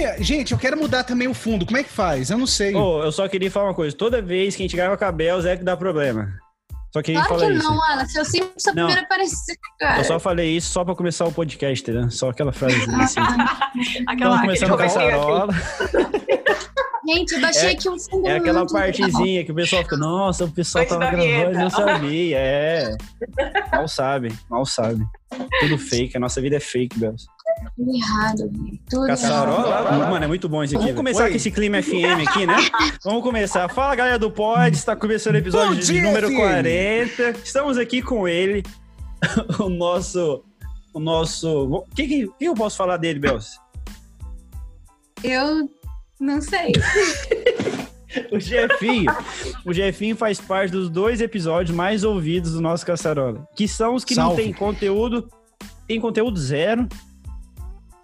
que é? Gente, eu quero mudar também o fundo. Como é que faz? Eu não sei. Ô, eu só queria falar uma coisa. Toda vez que a gente grava com a Bels é que dá problema. Só queria Claro falar que isso. não. Se eu sempre sou a Não. primeira a aparecer, cara. Eu só falei isso só pra começar o podcast, entendeu? Só aquela frase assim. Aquela, Estamos começando com a. Gente, eu baixei É- aqui um fundo É aquela partezinha que o pessoal fica, nossa, o pessoal Antes tava gravando e não sabia. É. Mal sabe, mal sabe. Tudo fake, a nossa vida é fake, Belos. Tudo errado. Tudo errado. Caçarola, mano, é muito bom esse aqui. Vamos começar Oi. com esse clima FM aqui, né? Vamos começar. Fala, galera do Pod, está começando o episódio Bom de dia, número FM. 40. Estamos aqui com ele, o nosso... O nosso... O que, que, que eu posso falar dele, Belos? Eu não sei. O Jefinho. o Jefinho faz parte dos dois episódios mais ouvidos do nosso Caçarola. Que são os que não Salve. tem conteúdo. Tem conteúdo zero.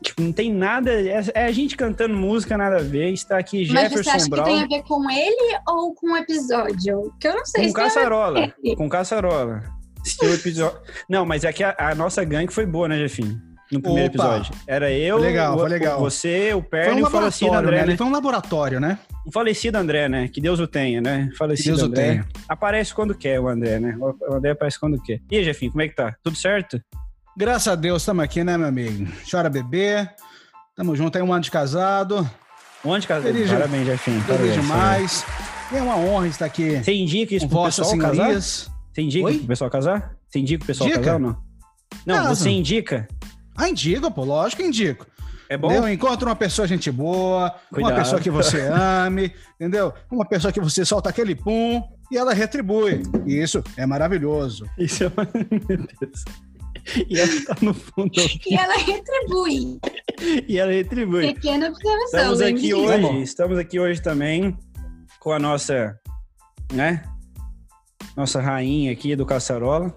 Tipo, não tem nada. É, é a gente cantando música, nada a ver. Está aqui Mas você Jefferson acha que Brown. tem a ver com ele ou com o episódio? Que eu não sei Com se caçarola. com caçarola. Assistiu o episódio. Não, mas é que a, a nossa gangue foi boa, né, Jefinho? No primeiro Opa. episódio. Era eu, legal, o- foi legal. você, o Foi Perno um e o falecido laboratório, André, né? né? Foi um laboratório, né? O falecido André, né? Que Deus o tenha, né? Falecido Que Deus o André. tenha. Aparece quando quer o André, né? O André aparece quando quer. E aí, Jefinho, como é que tá? Tudo certo? Graças a Deus, estamos aqui, né, meu amigo? Chora bebê. Tamo junto aí, um ano de casado. Onde, cara? Feliz- Parabéns, Jefinho. Parabéns, demais. É uma honra estar aqui Você indica isso pro pessoal casar? senhorias. Você indica Oi? pro pessoal casar? Você indica pro pessoal Dica? casar ou não? Não, Caso. você indica. Ah, indico, pô, lógico que indico. É bom? Entendeu? Encontra uma pessoa gente boa, Cuidado. uma pessoa que você ame, entendeu? Uma pessoa que você solta aquele pum e ela retribui. E isso é maravilhoso. Isso é uma... E ela tá no fundo. E ela retribui. e ela retribui. Pequena observação. Estamos lembre aqui hoje, estamos aqui hoje também com a nossa, né? Nossa rainha aqui do Caçarola,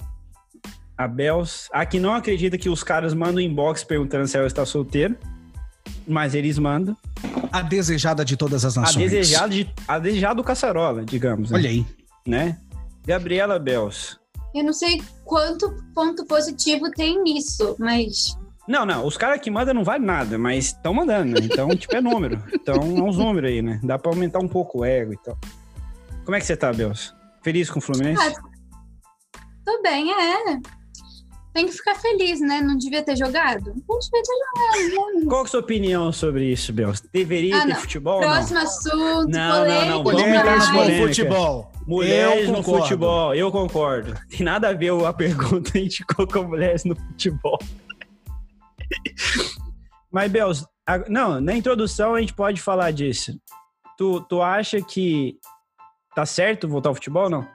a Bels. A que não acredita que os caras mandam inbox perguntando se ela está solteira, mas eles mandam. A desejada de todas as A nações. desejada, de, a desejada do Caçarola, digamos. né? Olha aí. Né? Gabriela Bels. Eu não sei quanto ponto positivo tem nisso, mas Não, não, os caras que mandam não vale nada, mas estão mandando, né? Então, tipo, é número. Então, é uns números aí, né? Dá pra aumentar um pouco o ego e tal. Como é que você tá, Bels? Feliz com o Fluminense? Ah, tô bem, é. Tem que ficar feliz, né? Não devia ter jogado? Não devia ter jogado, né? Qual que é a sua opinião sobre isso, Bels? Deveria Ah, ter não. futebol ou não? Próximo assunto, Não, não, não, polêmico vamos entrar no polêmica. futebol. Mulheres no futebol, eu concordo. Tem nada a ver a pergunta, a gente colocou mulheres no futebol. Mas, Bels, a- não, na introdução a gente pode falar disso. Tu, tu acha que tá certo voltar ao futebol ou não?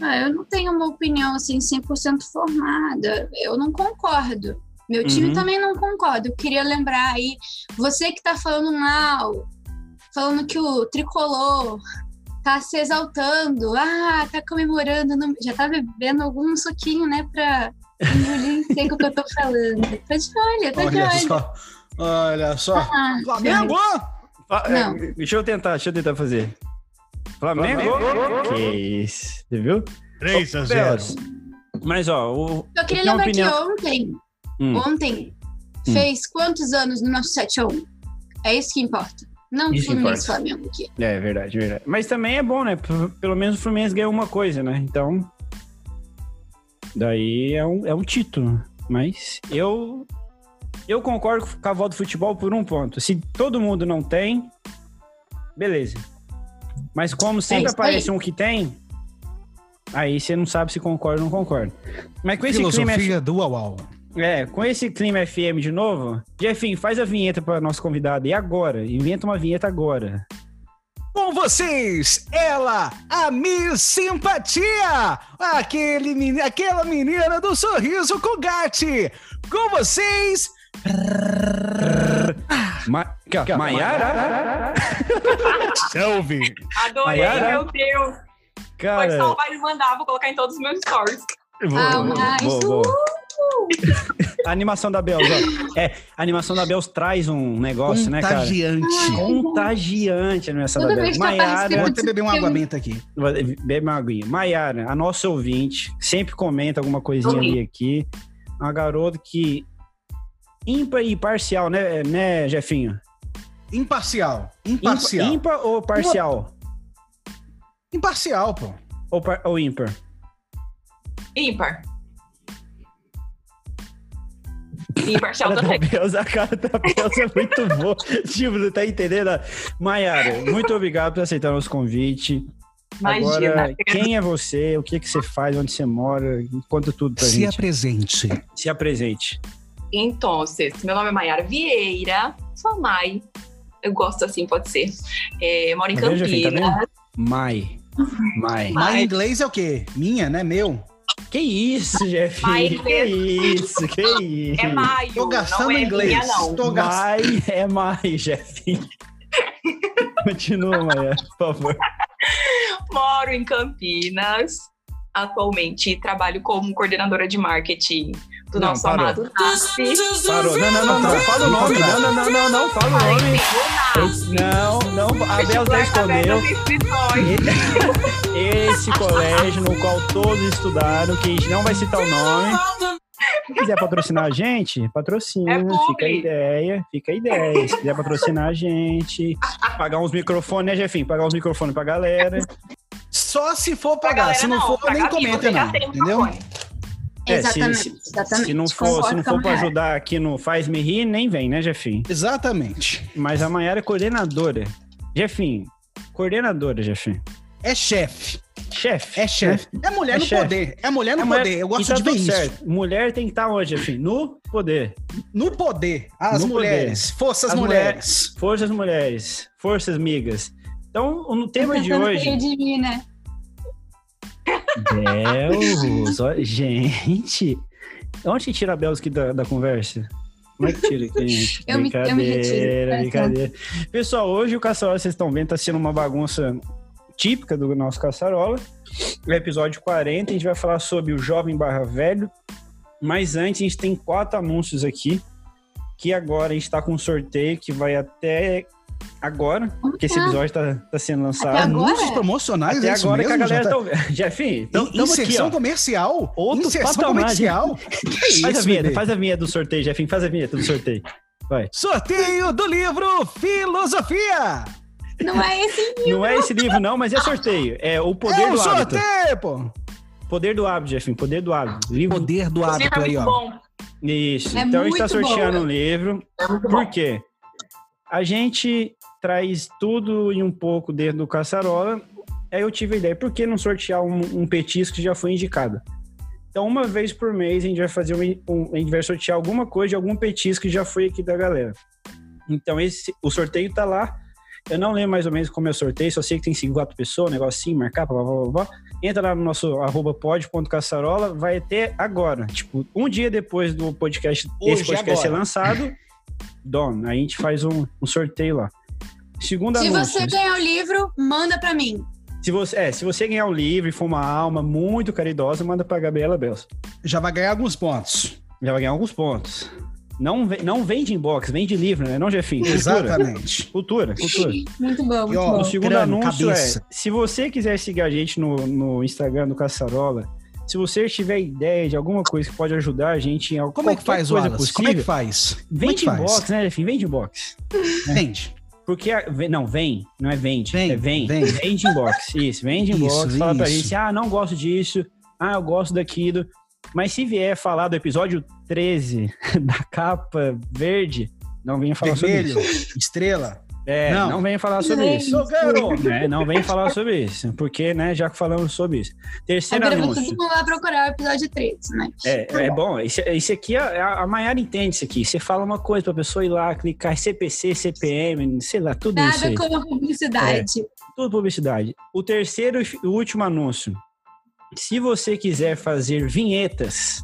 Ah, eu não tenho uma opinião assim 100% formada. Eu não concordo. Meu time Uhum. também não concorda. Eu queria lembrar aí, você que tá falando mal, falando que o tricolor tá se exaltando, ah, tá comemorando, não- já tá bebendo algum suquinho, né, pra engolir seco o que eu tô falando. Tá de olho, tá de Olha olho. só. Olha só. Ah, Flamengo! Fa- Não. é, Deixa eu tentar, deixa eu tentar fazer. Flamengo? Que isso, você viu? 3 a Bels, Mas, ó, o, Eu queria lembrar opinião- que ontem, Hum. ontem, Hum. fez quantos anos no nosso 7x1? É isso que importa. Não que Fluminense importa. Flamengo aqui. É verdade, verdade. Mas também é bom, né? Pelo menos o Fluminense ganhou uma coisa, né? Então. Daí é um, é um título. Mas eu. Eu concordo com a volta do futebol por um ponto. Se todo mundo não tem, beleza. Mas como sempre É aparece um que tem, aí você não sabe se concorda ou não concorda. Mas com esse clima Filosofia do Uau. É, com esse clima FM de novo, Jefinho, faz a vinheta para nosso convidado. E agora? Inventa uma vinheta agora. Com vocês, ela, a Miss Simpatia, aquele, meni- aquela menina do sorriso com gate. Com vocês, Ma Maiara? Selvi. Adorei, Maiara? meu Deus. Cara, salvar e mandar, vou colocar em todos os meus stories. vou- Ah, vou- mas vou- vou. A animação da Bels, ó. É, a animação da Bels traz um negócio, né, cara? Contagiante. Contagiante a animação Toda da eu Maiara, Vou até beber uma água benta aqui. bebe uma aguinha. Maiara, a nossa ouvinte, sempre comenta alguma coisinha ali aqui. Uma garota que ímpar e parcial, né, né, Jefinho? Imparcial. Ímpar, Imparcial. ímpar ou parcial? Imparcial, pô. Ou, par- ou ímpar? Ímpar. Imparcial cara da também. Belza, a cara da Belza é muito boa. tipo, você tá entendendo? Maiara, muito obrigado por aceitar nosso convite. Imagina. Agora, quem é você? O que, que você faz? Onde você mora? Conta tudo pra Se gente. apresente. Se apresente. Então, meu nome é Mayara Vieira, sou mãe. Eu gosto assim, pode ser. É, moro em Tá Jefinho? Tá Campinas. vendo? Mai. Mai. Mas em inglês é o quê? Minha, né? Meu. Que isso, Jeff? Que isso, que isso. É maio, Tô gastando não é inglês. minha, não. Tô gastando. Mai é mai, Jeff. Continua, Maia, por favor. Moro em Campinas. Atualmente trabalho como coordenadora de marketing do Não, nosso parou. amado NASP. Parou. Não, não, não, não. Fala o nome. Não, não, não, não, não. Fala o nome. Não, não. A Bel já escondeu. Esse colégio no qual todos estudaram, que a gente não vai citar o nome. Se quiser patrocinar a gente, patrocina. É fica a ideia, fica a ideia. Se quiser patrocinar a gente, pagar uns microfones, né, Jefinho? Pagar uns microfones pra galera. Só se for pagar. galera, Se não for, pra nem comenta, não. Entendeu? É, se- exatamente, se- exatamente. Se não for, se não for a pra Mayara. ajudar aqui no Faz Me Rir, nem vem, né, Jefinho? Exatamente. Mas a Maiara é coordenadora. Jefinho, coordenadora, Jefinho. É chefe. Chefe. É chefe. É mulher É no chefe. poder. É mulher no É mulher- poder. Eu gosto E tá de ver isso. certo. Mulher tem que estar onde, Jefinho? No poder. No poder. As No mulheres. Forças As mulheres. Forças mulheres. Forças migas. Então, no tema de hoje. de mim, né? Belos, ó, gente. Onde que tira a Belos aqui da, da conversa? Como é que tira aqui? gente? Eu me- eu me retiro, brincadeira. Pessoal, hoje o Caçarola, vocês estão vendo, tá sendo uma bagunça típica do nosso Caçarola. O episódio 40, a gente vai falar sobre o jovem barra velho. Mas antes, a gente tem quatro anúncios aqui. Que agora a gente tá com um sorteio que vai até agora, porque esse episódio tá, tá sendo lançado. Até agora? Anúncios promocionais, Até é isso agora que a mesmo? galera Já tá tá... ouvindo. Jefinho, então, aqui, Inserção ó. comercial? Outro Inserção patamar, comercial? Que Faz a isso, vinheta, bebê? faz a vinheta do sorteio, Jefinho. Faz a vinheta do sorteio. Vai. Sorteio do livro Filosofia. Não é esse Não é esse livro, não, mas é sorteio. É o poder é um do hábito. sorteio, pô. Poder do hábito, Jefinho. Poder do hábito. Livro. Poder do hábito livro é aí, muito ó. bom. Isso. É então a gente tá muito bom. sorteando um livro. É Por bom. A gente traz tudo e um pouco dentro do caçarola. Aí eu tive a ideia, por que não sortear um, um petisco que já foi indicado? Então, uma vez por mês, a gente vai fazer um, um- a gente vai sortear alguma coisa de algum petisco que já foi aqui da galera. Então, esse, o sorteio tá lá. Eu não lembro mais ou menos como é o sorteio, só sei que tem que seguir quatro pessoas, um negocinho, marcar, blá, blá, blá, blá. Entra lá no nosso arroba pod.caçarola, vai até agora. Tipo, um dia depois do podcast, Hoje, esse podcast ser agora. lançado, Dom, a gente faz um, um sorteio lá. Segundo Se anúncio. você ganhar o livro, manda pra mim. Se você, é, se você ganhar o livro e for uma alma muito caridosa, manda pra Gabriela Bels. Já vai ganhar alguns pontos. Já vai ganhar alguns pontos. Não, não vende inbox, vende livro, né? Não, Jefinho? Exatamente. Cultura, cultura. Muito bom, muito E, ó, O bom. segundo Crânio, anúncio cabeça. é: se você quiser seguir a gente no, no Instagram do Caçarola, se você tiver ideia de alguma coisa que pode ajudar a gente em alguma Como é que faz, coisa Wallace? possível, Como é que faz? Como é vende faz? inbox, né, Jefinho? Vende inbox. Vende. Porque, a- não, vem, não é vende, Vem, é vem, vem. vende inbox, isso, vende inbox, Isso, fala pra isso. gente, ah, não gosto disso, ah, eu gosto daquilo, mas se vier falar do episódio 13 da capa verde, não venha falar Vermelho, sobre isso. estrela. É, não, Não. venha falar sobre Gente. isso. É, não venha falar sobre isso, porque, né, já que falamos sobre isso. Terceiro Agora anúncio. mundo vai procurar o episódio 13, né? É, é bom. Esse, esse aqui, a, a Maiara entende isso aqui. Você fala uma coisa pra pessoa ir lá, clicar CPC, CPM, sei lá, tudo isso Nada como publicidade. Tudo publicidade. O terceiro e o último anúncio. Se você quiser fazer vinhetas,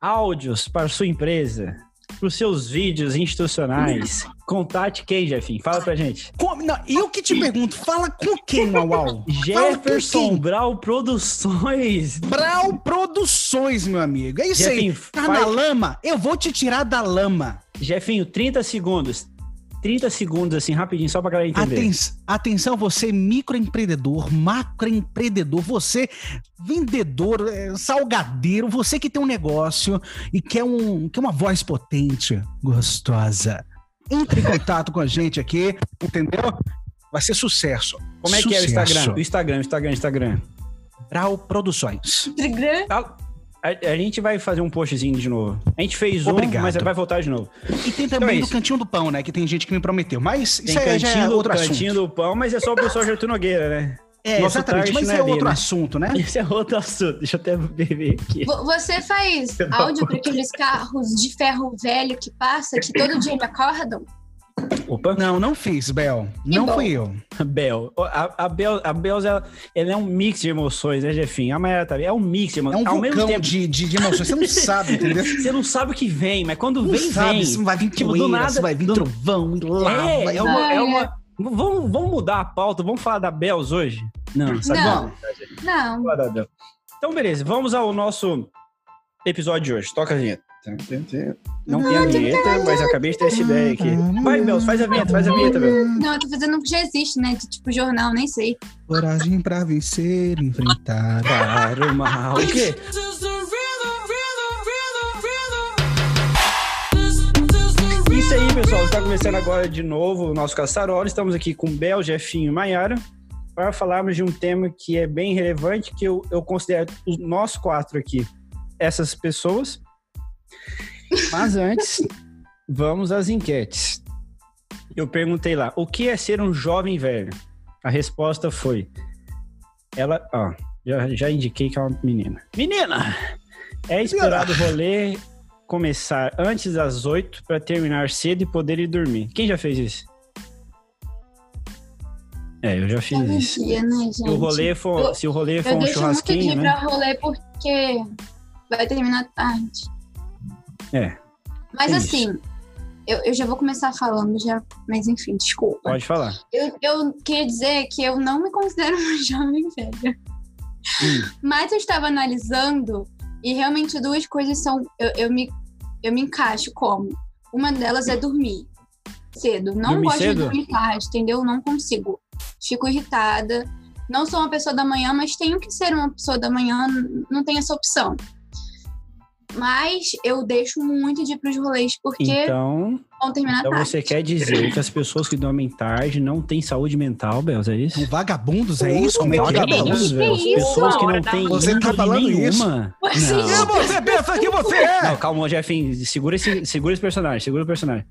áudios para sua empresa, para os seus vídeos institucionais, contate quem, Jefinho? Fala pra gente. Como- não, eu que te pergunto, fala com quem, Uau? Jefferson quem? Brau Produções. Brau Produções, meu amigo. É isso aí. Jefinho, Tá faz- na lama? Eu vou te tirar da lama. Jefinho, 30 segundos. 30 segundos, assim, rapidinho, só pra galera entender. Aten- atenção, você microempreendedor, macroempreendedor, você vendedor, eh, salgadeiro, você que tem um negócio e quer, um, quer uma voz potente, gostosa, entre em contato com a gente aqui, entendeu? Vai ser sucesso. Como é que é o Sucesso. Instagram? O Instagram, Instagram, Instagram. Brau Produções. Instagram. A, a gente vai fazer um postzinho de novo. A gente fez Obrigado. um, mas vai voltar de novo. E tem Então também é do. Cantinho do Pão, né? Que tem gente que me prometeu. Mas Tem isso aí já é cantinho, do, outro cantinho assunto. do pão, mas é só o pessoal de Arthur Nogueira, né? É, Nosso exatamente. Mas não é é outro né? assunto, né? Esse é outro assunto. Deixa eu até beber aqui. Vo- Você faz áudio para aqueles carros de ferro velho que passa, que todo dia me acordam? Opa. Não, não fiz, Bel. Que não bom. fui eu. Bel. A, a Bel, a Bel ela, ela é um mix de emoções, né, Jefinho? A Mayara também. É um mix de É emoções. um Ao mesmo vulcão tempo, de, de, de emoções. Você não sabe, entendeu? você não sabe o que vem, mas quando Não vem, sabe vem. vai vir Tipo, do poeira, nada- se vai vir do- trovão, lava. É, é uma. É é. uma vamos, vamos mudar a pauta, vamos falar da Bels hoje? Não, sabe? Não. Não. da. Então, beleza, vamos ao nosso episódio de hoje. Toca a vinheta. Não tem a vinheta, mas acabei de ter essa ideia aqui. Vai, Bels, faz a vinheta, faz a vinheta, Bel. Não, eu tô fazendo o que já existe, né? De tipo jornal, nem sei. Coragem pra vencer, enfrentar. O mal. O quê? Isso aí, pessoal. Está começando agora de novo o nosso Caçarola. Estamos aqui com Bel, Jefinho e Maiara para falarmos de um tema que é bem relevante, que eu, eu considero nós quatro aqui, essas pessoas. Mas antes, vamos às enquetes. Eu perguntei lá, o que é ser um jovem velho? A resposta foi, ela, ó, já, já indiquei que é uma menina. Menina! É esperado o rolê começar antes das 8 para terminar cedo e poder ir dormir. Quem já fez isso? É, eu já fiz Todo isso. dia, né? Se o rolê for, Eu- se o rolê for Eu um muito churrasquinho, ir né? pra rolê porque vai terminar tarde. É, Mas É assim, eu, eu já vou começar falando já, mas enfim, desculpa. pode falar. Eu, eu queria dizer que eu não me considero uma jovem velha. Hum. Mas eu estava analisando e realmente duas coisas são. Eu, eu me, eu me encaixo como. Uma delas é dormir cedo. Não Dormir gosto cedo? de dormir tarde, entendeu? Não consigo. Fico irritada. Não sou uma pessoa da manhã, mas tenho que ser uma pessoa da manhã, não tenho essa opção. Mas eu deixo muito de ir pros rolês porque Então, vão terminar então tarde. você quer dizer que as pessoas que dormem tarde não têm saúde mental, Bels, é isso? São vagabundos, é isso? Como é que é, Vagabundos, velho. isso? Pessoas que não têm Você tá falando isso? nenhuma. Você Não. Quem você pensa que você é? Não, calma, Jefinho. Segura esse, segura esse personagem, segura o personagem.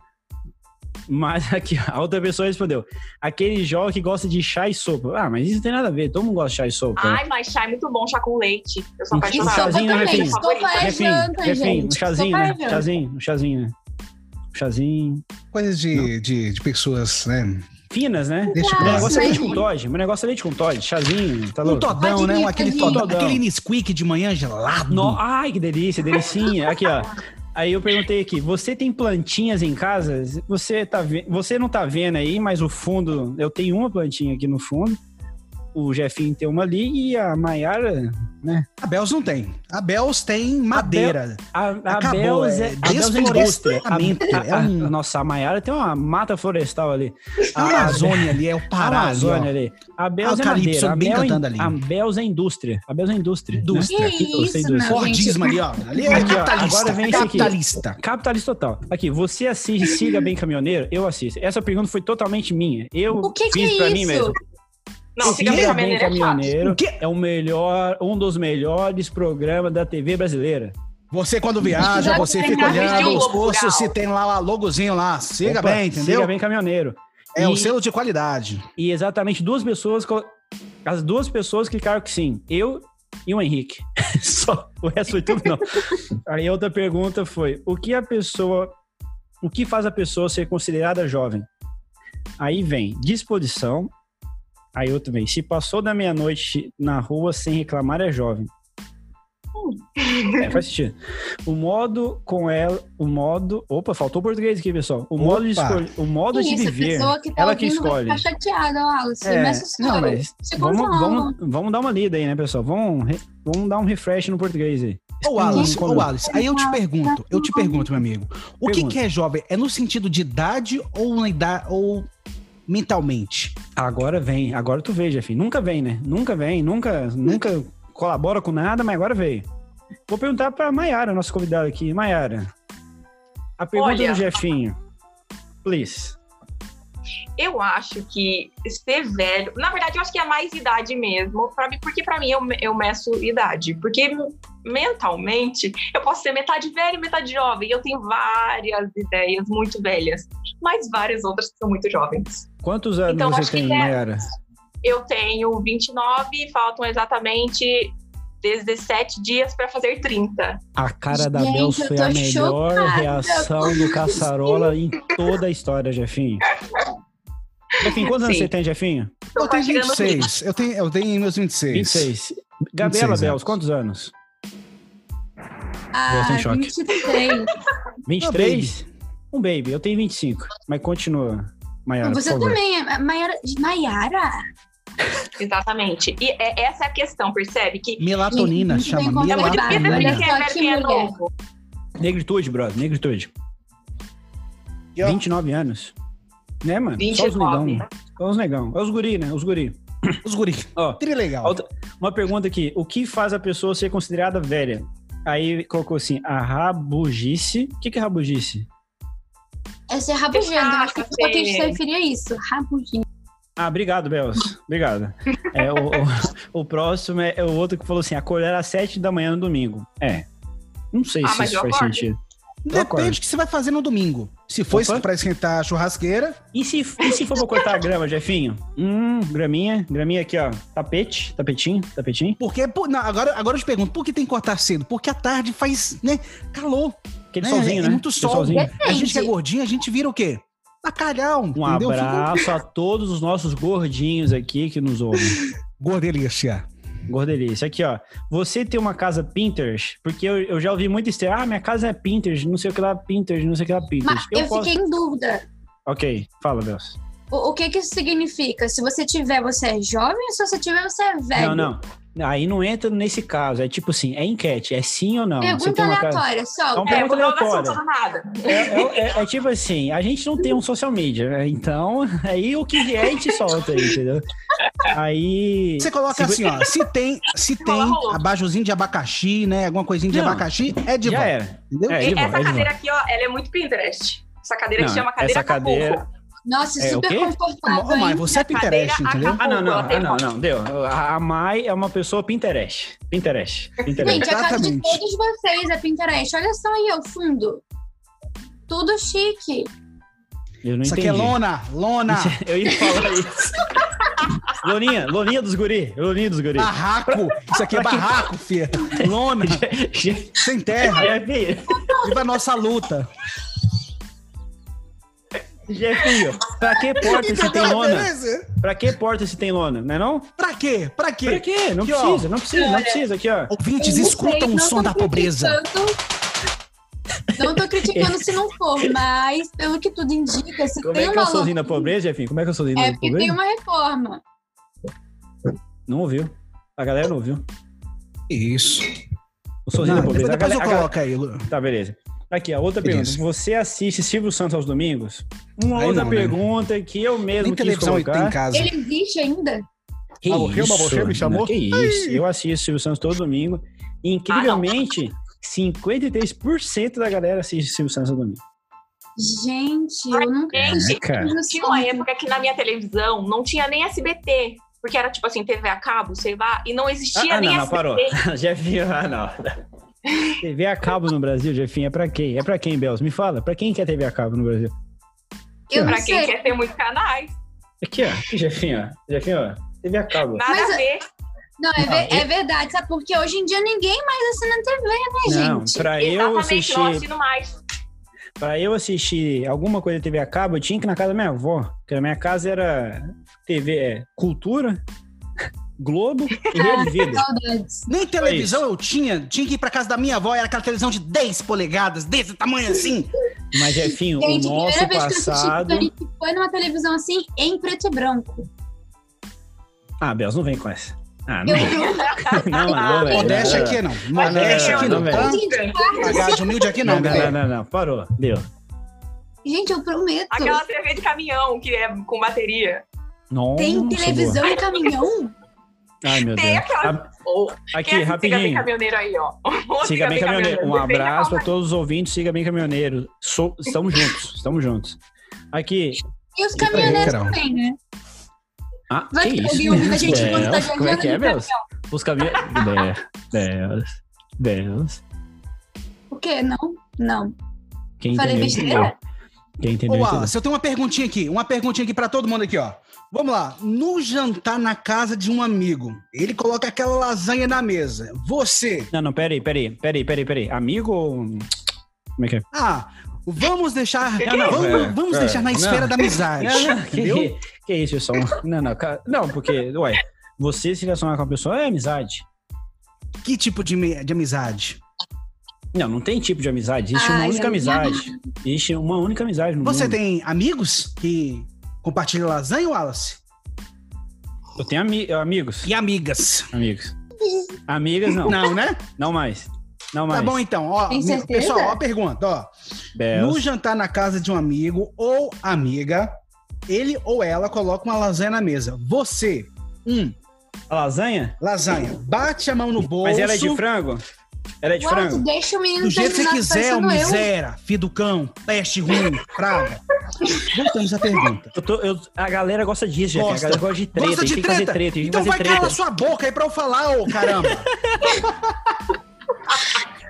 Mas aqui, a outra pessoa respondeu: aquele jovem que gosta de chá e sopa. Ah, mas isso não tem nada a ver, todo mundo gosta de chá e sopa. Ai, mas chá é muito bom, chá com leite. Eu sou Um apaixonada. chazinho, né, também. Jefinho? Sopa é janta, um gente. chazinho, Sopa é né? janta. Chazinho, um chazinho, né? Um chazinho. Coisas de, de, de pessoas, né? Finas, né? Deixa Meu eu negócio é leite com Todd. Meu negócio é leite com Todd. Chazinho, tá Um louco? todão, né? Um, aquele todão. Aquele Nesquik de manhã gelado. No- Ai, que delícia, delicinha. Aqui, ó. Aí eu perguntei aqui, você tem plantinhas em casa? Você, tá você não tá vendo aí, mas o fundo, eu tenho uma plantinha aqui no fundo. O Jefinho tem uma ali e a Maiara, né? A Bels não tem. A Bels tem madeira. A, a Acabou, Bels é é, a Bels é indústria. A, desflorestamento, a- é a- um- Nossa, a Maiara tem uma mata florestal ali. A Amazônia ali, é o A Pará ali, Amazônia ó. ali. A Bels Ah, é madeira. A, bem Bel é- cantando ali. a Bels é indústria. A Bels é indústria. né? Indústria. Que sei isso, não, Fordismo ali, ó. Ali é Aqui, ó, capitalista. agora vem esse aqui. capitalista. Capitalista total. Aqui, você assiste Siga Bem Caminhoneiro? Eu assisto. Essa pergunta foi totalmente minha. Eu O que que fiz é pra isso? mim mesmo. Não, fica bem Siga caminhoneiro é. Caminhoneiro O quê? é o melhor, um dos melhores programas da TV brasileira. Você quando viaja, Já você fica olhando os rural. se tem lá o logozinho lá. Siga Opa, bem, entendeu? Siga Bem Caminhoneiro. É o E- selo de qualidade. E exatamente duas pessoas, as duas pessoas clicaram que sim. Eu e o Henrique. Só. O resto foi tudo não. Aí outra pergunta foi: o que a pessoa. O que faz a pessoa ser considerada jovem? Aí vem disposição. Aí outro vem: se passou da meia-noite na rua sem reclamar, é jovem. É, faz sentido. O modo com ela, o modo. Opa, faltou português aqui, pessoal. O modo de, Opa. escolher, o modo Que de viver. que tá ela que vai escolhe. ficar chateada, Alice. É, não, mas Vamos, vamos, vamos dar uma lida aí, né, pessoal? Vamos, vamos dar um refresh no português aí. Ô, Alice, ô, Alice, aí eu te pergunto, eu te pergunto, meu amigo. O que, que é jovem? É no sentido de idade ou na idade ou mentalmente? Agora vem, agora tu vê, Jeff. Nunca vem, né? Nunca vem, nunca, nunca colabora com nada, mas agora veio. Vou perguntar pra Maiara, nossa convidada aqui. Maiara, a pergunta Olha. do Jefinho. please. Eu acho que ser velho. Na verdade, eu acho que é mais idade mesmo. Pra mim, porque pra mim eu, eu meço idade. Porque mentalmente eu posso ser metade velho e metade jovem. Eu tenho várias ideias muito velhas, mas várias outras que são muito jovens. Quantos anos Então, você tem, é- Mayara? Eu tenho 29, faltam exatamente 17 dias pra fazer 30. A cara da eu foi a melhor chocada reação do Caçarola em toda a história, Jefinho. Jefinho, quantos anos Sim. você tem, Jefinho? Eu tenho quase chegando no fim. 26. Eu tenho, eu tenho meus 26. 26. Gabriela 26 Bels, anos. quantos anos? Ah, sem choque. 23. 23? Um baby. Eu tenho 25. Mas continua, Mayara, Você por favor. também é Maiara. Maiara? Exatamente. E é- essa é a questão, percebe? Que Melatonina, chama melatonina. que é que é novo? Negritude, brother. Negritude. E, ó, 29 anos. Né, mano? Só os 29. negão. Só os negão. É os guri, né? Os guri. Os guri. Ó, Trilegal. outra- uma pergunta aqui. O que faz a pessoa ser considerada velha? Aí colocou assim, a rabugice. O que, que é rabugice? É ser rabugento. Eu acho que quis ser- se referir a isso. Rabugento. Ah, obrigado, Belos. Obrigado. É, o, o, o próximo é, é o outro que falou assim: acordar às 7 da manhã no domingo. É. Não sei Ah, se isso faz acordo. sentido. Depende do que você vai fazer no domingo. Se for Opa. pra esquentar a churrasqueira, E se, e se for pra cortar a grama, Jefinho? Hum, graminha. Graminha aqui, ó. Tapete. Tapetinho. Tapetinho. porque. pô, não, agora, agora eu te pergunto, por que tem que cortar cedo? Porque à tarde faz, né, calor. Aquele É, solzinho, é né? muito Aquele sol. solzinho. A gente que é gordinho, a gente vira o quê? Bacalhau. Um entendeu? Abraço a todos os nossos gordinhos aqui que nos ouvem. Gordelícia. Gordelícia. Aqui, ó. Você tem uma casa Pinterest? Porque eu, eu já ouvi muito isso. Ah, minha casa é Pinterest, não sei o que lá, Pinterest, não sei o que lá, Mas Pinterest. eu fiquei em dúvida. Ok, fala, Deus. O, o que que isso significa? Se você tiver, você é jovem, se você tiver, você é velho? Não, não. Aí não entra nesse caso. É tipo assim, é enquete, é sim ou não. Você Pergunta uma casa... aleatória, só. Não, É, pergunta eu vou dar aleatória. É, é- é- é tipo assim, a gente não tem um social media, né? então aí o que vier a gente solta aí, entendeu? Aí. Você coloca Se assim, ó, se tem, se tem abajuzinho de abacaxi, né, alguma coisinha de Não. abacaxi, é de já volta, era. entendeu? É, de essa é de cadeira aqui, ó, ela é muito Pinterest. Essa cadeira Não, que chama cadeira essa cadeira-. Nossa, É, super confortável, Ô, mas hein? você é Pinterest, entendeu? Ah, não, não, ah, não, não, deu. A Mai é uma pessoa Pinterest. Pinterest. Pinterest. Gente, a casa de todos vocês é Pinterest. Olha só aí, o fundo. Tudo chique. Eu não Isso aqui entendi. é lona, lona, Eu ia falar isso. Loninha, Loninha dos guri. Loninha dos guri. barraco. Isso aqui é barraco, filha. Lona, sem terra. Jefinho, Viva a nossa luta. Jefinho, pra que porta se tem lona? Pra que porta se tem lona, não é não? Pra quê? Pra quê? Pra quê? Não Aqui, ó. precisa, não precisa, não precisa. Aqui, ó. Ouvintes, Eu escutam o som da pobreza. Não tô criticando se não for, mas pelo que tudo indica, se Como tem é que uma é o sozinho da pobreza, Jefinho? Como é que é o sozinho É da porque pobreza? tem uma reforma. Não ouviu. A galera não ouviu. Isso. O sozinho Não, da pobreza. depois depois a eu coloco aí, Lu. Tá, beleza. Aqui, a outra pergunta. Você assiste Silvio Santos aos domingos? Uma Aí outra não, né? pergunta que eu mesmo Nem quis televisão ele tem colocar. em casa. Ele existe ainda? Que Ah, isso? você me chamou? Que isso? Eu assisto Silvio Santos todo domingo. E, incrivelmente, 53% da galera assiste Silvio Santos todo domingo. Gente, eu nunca Gente, assisti Tinha uma época que na minha televisão não tinha nem SBT. Porque era tipo assim, TV a cabo, sei lá, e não existia Ah, ah, nem não, não, SBT. parou. Jefinho, ah, não. TV a cabo no Brasil, Jefinho, é pra quem? É pra quem, Belos? Me fala, pra quem que é TV a cabo no Brasil? Eu Pra quem sei. quer ter muitos canais. Aqui, ó. Aqui, Jefinho, ó. Jefinho, ó. TV a cabo. Nada Mas, a ver. Não, é, Não, eu- é verdade, sabe? Porque hoje em dia ninguém mais assina TV, né, Não, gente? pra eu assistir, não assino mais. pra eu assistir alguma coisa de TV a cabo, eu tinha que ir na casa da minha avó. Porque na minha casa era TV é, Cultura, Globo e Rede Vida. Nem televisão eu tinha. Tinha que ir pra casa da minha avó. Era aquela televisão de 10 polegadas, desse tamanho assim. Mas, Jefinho, Gente, o a nosso primeira vez que eu assisti passado... Foi numa televisão assim, em preto e branco. Ah, Belos, não vem com essa. Ah, não Eu. Não, não. Modéstia aqui não. Modéstia não, aqui não, Tá? Pagagem humilde aqui não, Não, não, não, não, parou. Deu. Gente, eu prometo. Aquela TV de caminhão que é com bateria. Nossa, Tem televisão e caminhão? Ai, meu Tem Deus. aquela- A- Aqui, quem é Siga Bem rapidinho. Caminhoneiro aí, ó. Siga bem caminhoneiro. Um abraço para todos os ouvintes. Siga bem caminhoneiro. Sou- estamos juntos. Estamos juntos. Aqui. E os caminhoneiros Carol. também, né? Ah, Vai que isso? alguém ouvindo a gente enquanto tá Belos, Como é que é, caminhão. Os caminhões. Belos. Belos. O quê? Não? Não. Quem Falei entendeu, besteira? Quem entendeu, Ô, entendeu. Wallace, eu tenho uma perguntinha aqui. Uma perguntinha aqui pra todo mundo aqui, ó. Vamos lá. No jantar na casa de um amigo, ele coloca aquela lasanha na mesa. Você, Não, não, peraí, peraí, peraí, peraí, peraí. Amigo ou. Como é que é? ah, vamos deixar, Não, não, vamos, é, vamos é, deixar na não. esfera da amizade. Não, não, que, entendeu? que isso, pessoal? Não, não, não, porque, ué, você se relacionar com a pessoa é amizade. Que tipo de, de amizade? Não, não tem tipo de amizade. Existe Ai, uma única amizade. Existe uma única amizade no Você mundo. tem amigos que compartilham lasanha, Wallace? Eu tenho ami- amigos. E amigas? Amigos. Amigas, não. Não, né? Não mais. Não Tá mais. bom então. Ó, Tem me- certeza? pessoal, ó a pergunta, ó. Belos. No jantar na casa de um amigo ou amiga, ele ou ela coloca uma lasanha na mesa. Você, um, A lasanha? lasanha, bate a mão no bolso. Mas ela é de frango? Ela é de Wallace, frango? deixa o menino Do jeito que você quiser, eu. miséria, filho do cão, peste ruim, praga. Voltamos à pergunta. Eu tô- eu- a galera gosta disso, Jeff. A Gosta. galera gosta de treta. Gosta a gente de tem que fazer treta? treta. A gente Então vai fazer calar treta. sua boca aí pra eu falar, ô caramba.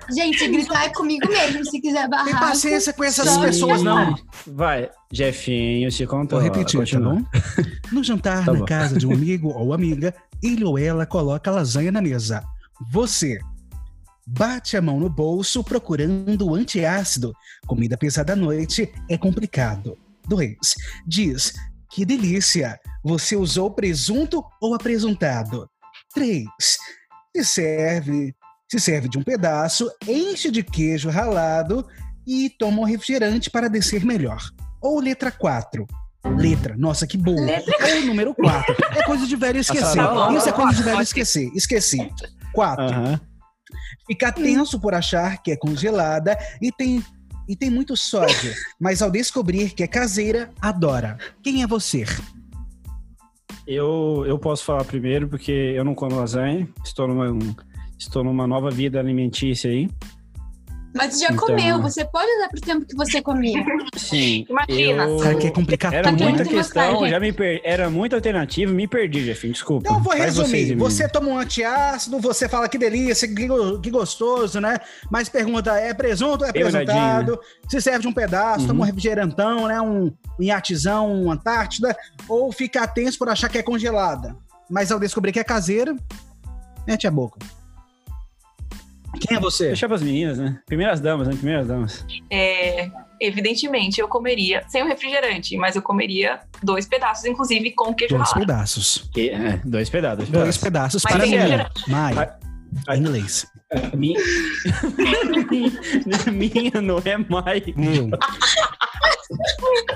Gente, gritar é comigo mesmo, se quiser barrar. Tem paciência com essas pessoas, não. Vai, Jefinho, se conta. Vou repetir, tá bom? No jantar Tá na bom. casa de um amigo ou amiga, ele ou ela coloca a lasanha na mesa. Você bate a mão no bolso procurando o antiácido. Comida pesada à noite é complicado. 2. Diz: Que delícia! Você usou presunto ou apresuntado? 3. Se serve, se serve de um pedaço, enche de queijo ralado e toma um refrigerante para descer melhor. Ou letra 4. Letra, nossa, que boa. Ou número 4. É coisa de velho esquecer. Tá bom. Isso é coisa de velho esquecer. Esqueci. 4. Aham. Ficar tenso por achar que é congelada e tem, e tem muito sódio, mas ao descobrir que é caseira, adora. Quem é você? Eu, eu posso falar primeiro porque eu não como lasanha. Estou numa, um- estou numa nova vida alimentícia aí. Mas você já Então- comeu, você pode usar pro tempo que você comia. Sim. Imagina. eu- Sabe que é complicar Era tudo, muita né? Questão, massagem. já me per... era muita alternativa, me perdi, Jefinho, desculpa. Então eu vou Faz resumir. Você toma um antiácido, você fala que delícia, que, que gostoso, né? Mas pergunta, é presunto ou é Bem apresentado? Se serve de um pedaço, Uhum. toma um refrigerantão, né? Um, um iatezão, um Antártida, ou fica tenso por achar que é congelada. Mas ao descobrir que é caseira, mete a boca. Quem é você? Deixa pras meninas, né? Primeiras damas, né? Primeiras damas. É, evidentemente, eu comeria sem o refrigerante, mas eu comeria dois pedaços, inclusive com queijo Dois ralado. pedaços. Que- é, dois pedaços. Dois pedaços Mas para mim. Em inglês. Minha... Minha não é mais. Meu.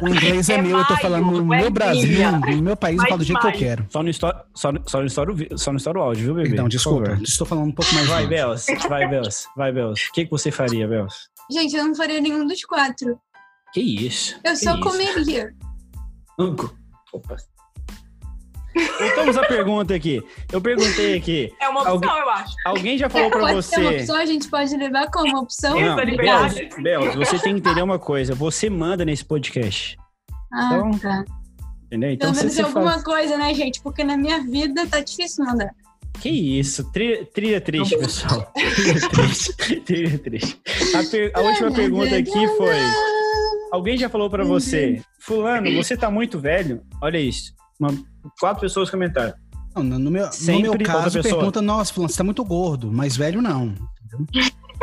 O inglês é, É meu, eu tô falando no é meu Brasil, minha. no meu país, eu falo do jeito que eu quero. Só no história, só, no- só no história, só no história o áudio, viu, bebê? Então, desculpa, estou falando um pouco mais Vai. Belos. Vai, Belos. Vai, Belos. O que, que você faria, Belos? Gente, eu não faria nenhum dos quatro. Que isso? Eu Que só isso? comeria. Opa. Voltamos à pergunta aqui. Eu perguntei aqui. É uma opção, Alguém- eu acho. Alguém já falou pra pode ser uma você. opção, a gente pode levar como opção. Não. Não. Belos, Belos, você tem que entender uma coisa. Você manda nesse podcast. Ah, Então, tá. Entendeu? Então Pelo você, menos você alguma faz... coisa, né, gente? Porque na minha vida tá difícil mandar. Que isso? Trilha, trilha triste, pessoal. Trilha triste. Trilha triste. A, per- a última pergunta aqui foi. Alguém já falou pra você, Fulano, você tá muito velho? Olha isso. Uma- quatro pessoas comentaram. Não, no, no meu, no Sempre meu outra caso, pessoa. pergunta, nossa, fulano, você tá muito gordo, mas velho não.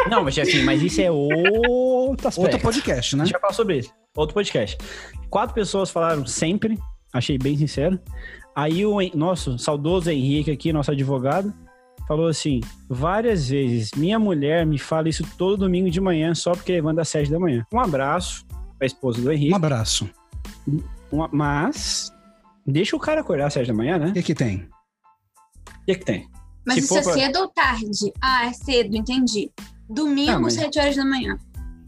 Não, mas assim, mas isso é outro aspecto. Outro podcast, né? A gente vai falar sobre isso. Outro podcast. Quatro pessoas falaram sempre, achei bem sincero. Aí o nosso saudoso Henrique aqui, nosso advogado, falou assim: várias vezes, minha mulher me fala isso todo domingo de manhã, só porque levanta às sete da manhã. Um abraço pra esposa do Henrique. Um abraço. mas deixa o cara acordar às sete da manhã, né? O que que tem? O que, que tem? Mas Se isso for é cedo ou tarde? Ah, é cedo, entendi. Domingo, mas- 7 horas da manhã.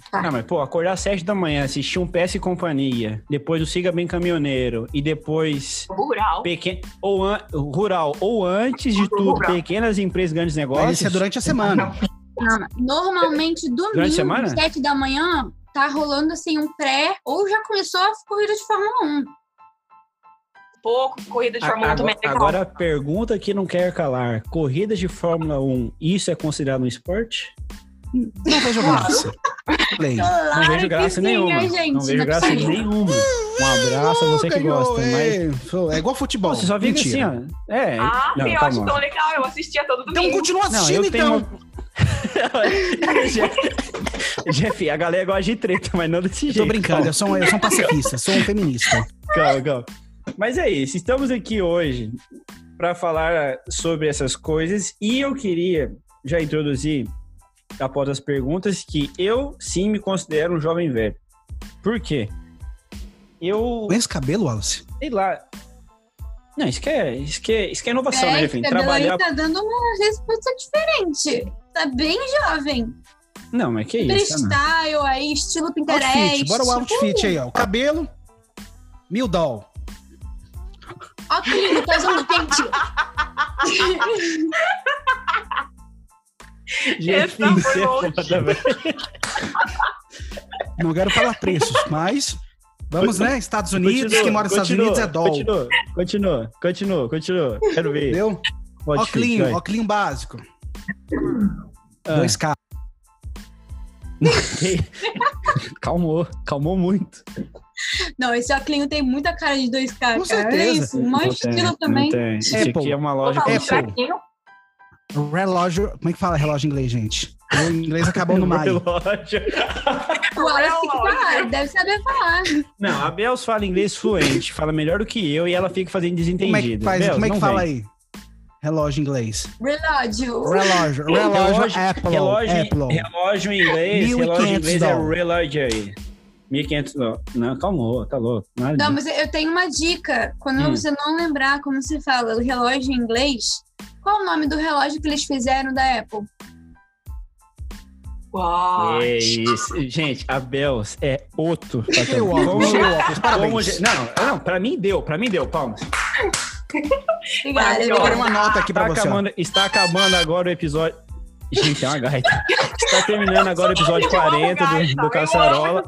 Tá. Não, mas pô, acordar às sete da manhã, assistir um PS e Companhia, depois o Siga Bem Caminhoneiro e depois Rural. Pequen... ou an... rural, ou antes de tudo, Rural. pequenas empresas, grandes negócios. Mas isso é durante a semana. Não. Normalmente, domingo, semana? 7 da manhã, tá rolando assim um pré, ou já começou a corrida de Fórmula 1. Pouco, corrida de Fórmula 1 também Agora, é agora a pergunta que não quer calar: corridas de Fórmula 1, isso é considerado um esporte? Não vejo graça. Play. Não vejo graça sim, nenhuma. gente? não vejo é graça possível. nenhuma. Um abraço a você que gosta. Mas é, é igual futebol. Você só fica assim, ó. É. Ah, não, sim, eu calma. acho tão legal. Eu assistia todo Então domingo. continua Não, assistindo, eu tenho então. uma... Jeff, a galera gosta de treta, mas não desse Eu jeito. tô brincando, eu sou, um- eu sou um pacifista, sou um feminista. Calma, calma. Mas é isso, estamos aqui hoje para falar sobre essas coisas e eu queria já introduzir, após as perguntas, que eu sim me considero um jovem velho. Por quê? Eu, Com esse cabelo, Wallace? sei lá. Não, isso que é, isso que é, isso que é inovação, né, É, esse cabelo Trabalhar. aí tá dando uma resposta diferente. Tá bem jovem. Não, mas que isso? né? Freestyle aí, estilo Pinterest. Outfit, bora o outfit aí, ó. O cabelo, mil doll. Ó, Clínio, tá usando pente. Jeff, Essa foi é foda, velho. Não quero falar preços, mas vamos, né? Estados Unidos, Continua, quem mora nos Estados Unidos é doll. Continua, continua, continua, continua. Quero ver. Entendeu? Outfit, Óculinho, óculinho básico. Ah. 2K. calmou, calmou muito. Não, esse óculos tem muita cara de 2K, cara. Com É certeza. isso, não também. Isso aqui é uma loja um Apple. Relógio. Como é que fala relógio em inglês, gente? O inglês acabou no maio. Relógio. O Wallace tem que Relógio. falar, deve saber falar. Não, a Bels fala inglês fluente, fala melhor do que eu e ela fica fazendo Como é desentendido. que, faz, Bels, como é que fala vem. aí? Relógio em inglês. Relógio. Relógio. Relógio, Apple. relógio, Apple. relógio em inglês, 1.500 relógio em inglês é dólares. relógio aí. 1.500 dólares. Não, calmou, tá louco. Nada Não, disso. mas eu tenho uma dica. Quando Hum. você não lembrar como se fala o relógio em inglês, qual o nome do relógio que eles fizeram da Apple? Uau. É isso. Gente, a Bels é outro. Cheio o óculos, cheio o óculos. Parabéns. não, não, pra mim deu, pra mim deu, palmas. Obrigada. Eu quero uma nota aqui Está pra você. acabando, está acabando agora o episódio. Gente, é uma gaita. Está terminando agora o episódio Eu amo 40 do, gaita, do Caçarola.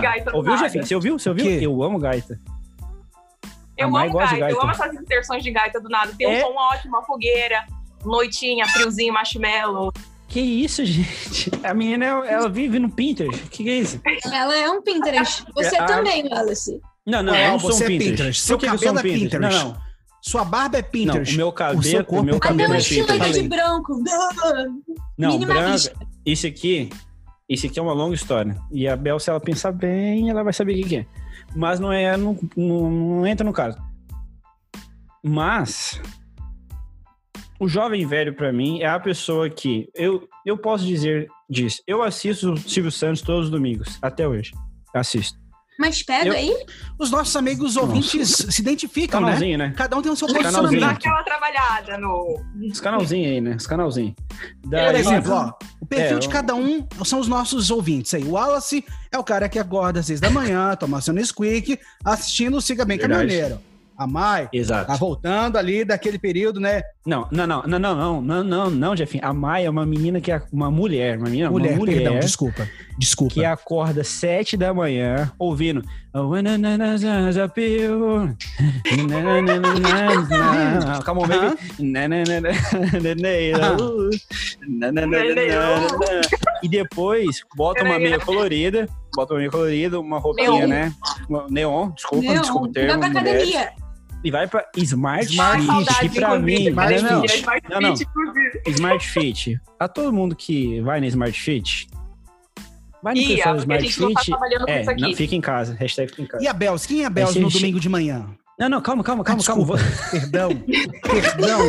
gaita do Ouviu. Jefinho? Você ouviu? Você ouviu? Eu amo gaita. Eu amo de gaita, eu gaita. amo essas inserções de gaita do nada. Tem É. um som ótimo, uma fogueira, noitinha, friozinho, marshmallow. Que isso, gente? A menina, ela vive no Pinterest. Que que é isso? Ela é um Pinterest. Você Ah. também, Wallace. Não, não, Não, eu não sou um você é Pinterest. Pinterest. Seu cabelo sou um é Pinterest. Não, não. Sua barba é Não, Pinterest. o meu O seu cabelo, o, corpo meu é Até cabelo o é Pinterest. aqui de branco. Não, branca. Isso aqui, isso aqui é uma longa história. E a Bel, se ela pensar bem, ela vai saber o que, que é. Mas não é, não, não, não entra no caso. Mas o jovem velho pra mim é a pessoa que eu, eu posso dizer disso. Eu assisto o Silvio Santos todos os domingos, até hoje. Assisto. Mas pega Eu- aí. Os nossos amigos ouvintes se identificam, né? Canalzinho, né? Cada um tem o seu. Dá posicionamento. aquela trabalhada no. Os canalzinhos aí, né? Os canalzinhos. Por Daí- exemplo, ó, o perfil É, de cada um são os nossos ouvintes aí. O Wallace é o cara que acorda às seis da manhã, toma seu Nesquik, assistindo o Siga Bem Verdade. Caminhoneiro. A Mai Exato. tá voltando ali daquele período, né? Não, não, não, não, não, não, não, não, não, Jefinho. A Maia é uma menina que é uma mulher, uma menina, mulher, uma mulher perdão, desculpa. Desculpa. que acorda sete da manhã ouvindo. Calma, Aham. baby. E depois bota uma meia colorida, bota uma meia colorida, uma roupinha, né? Neon, desculpa, desculpa o vai termo. pra mulheres. academia. E vai pra Smart, Smart Fit. Fit, E pra mim, Smart não, não. Smart Não, não. Fit. Smart Fit. A todo mundo que vai na Smart Fit, vai no Ia, pessoal Smart tá Fit. com É, isso aqui. não, fica em casa. Hashtag fica em casa. E a Bels? Quem é a Bels no domingo de manhã? Não, não, calma, calma, calma, Ah, calma. Perdão. Perdão.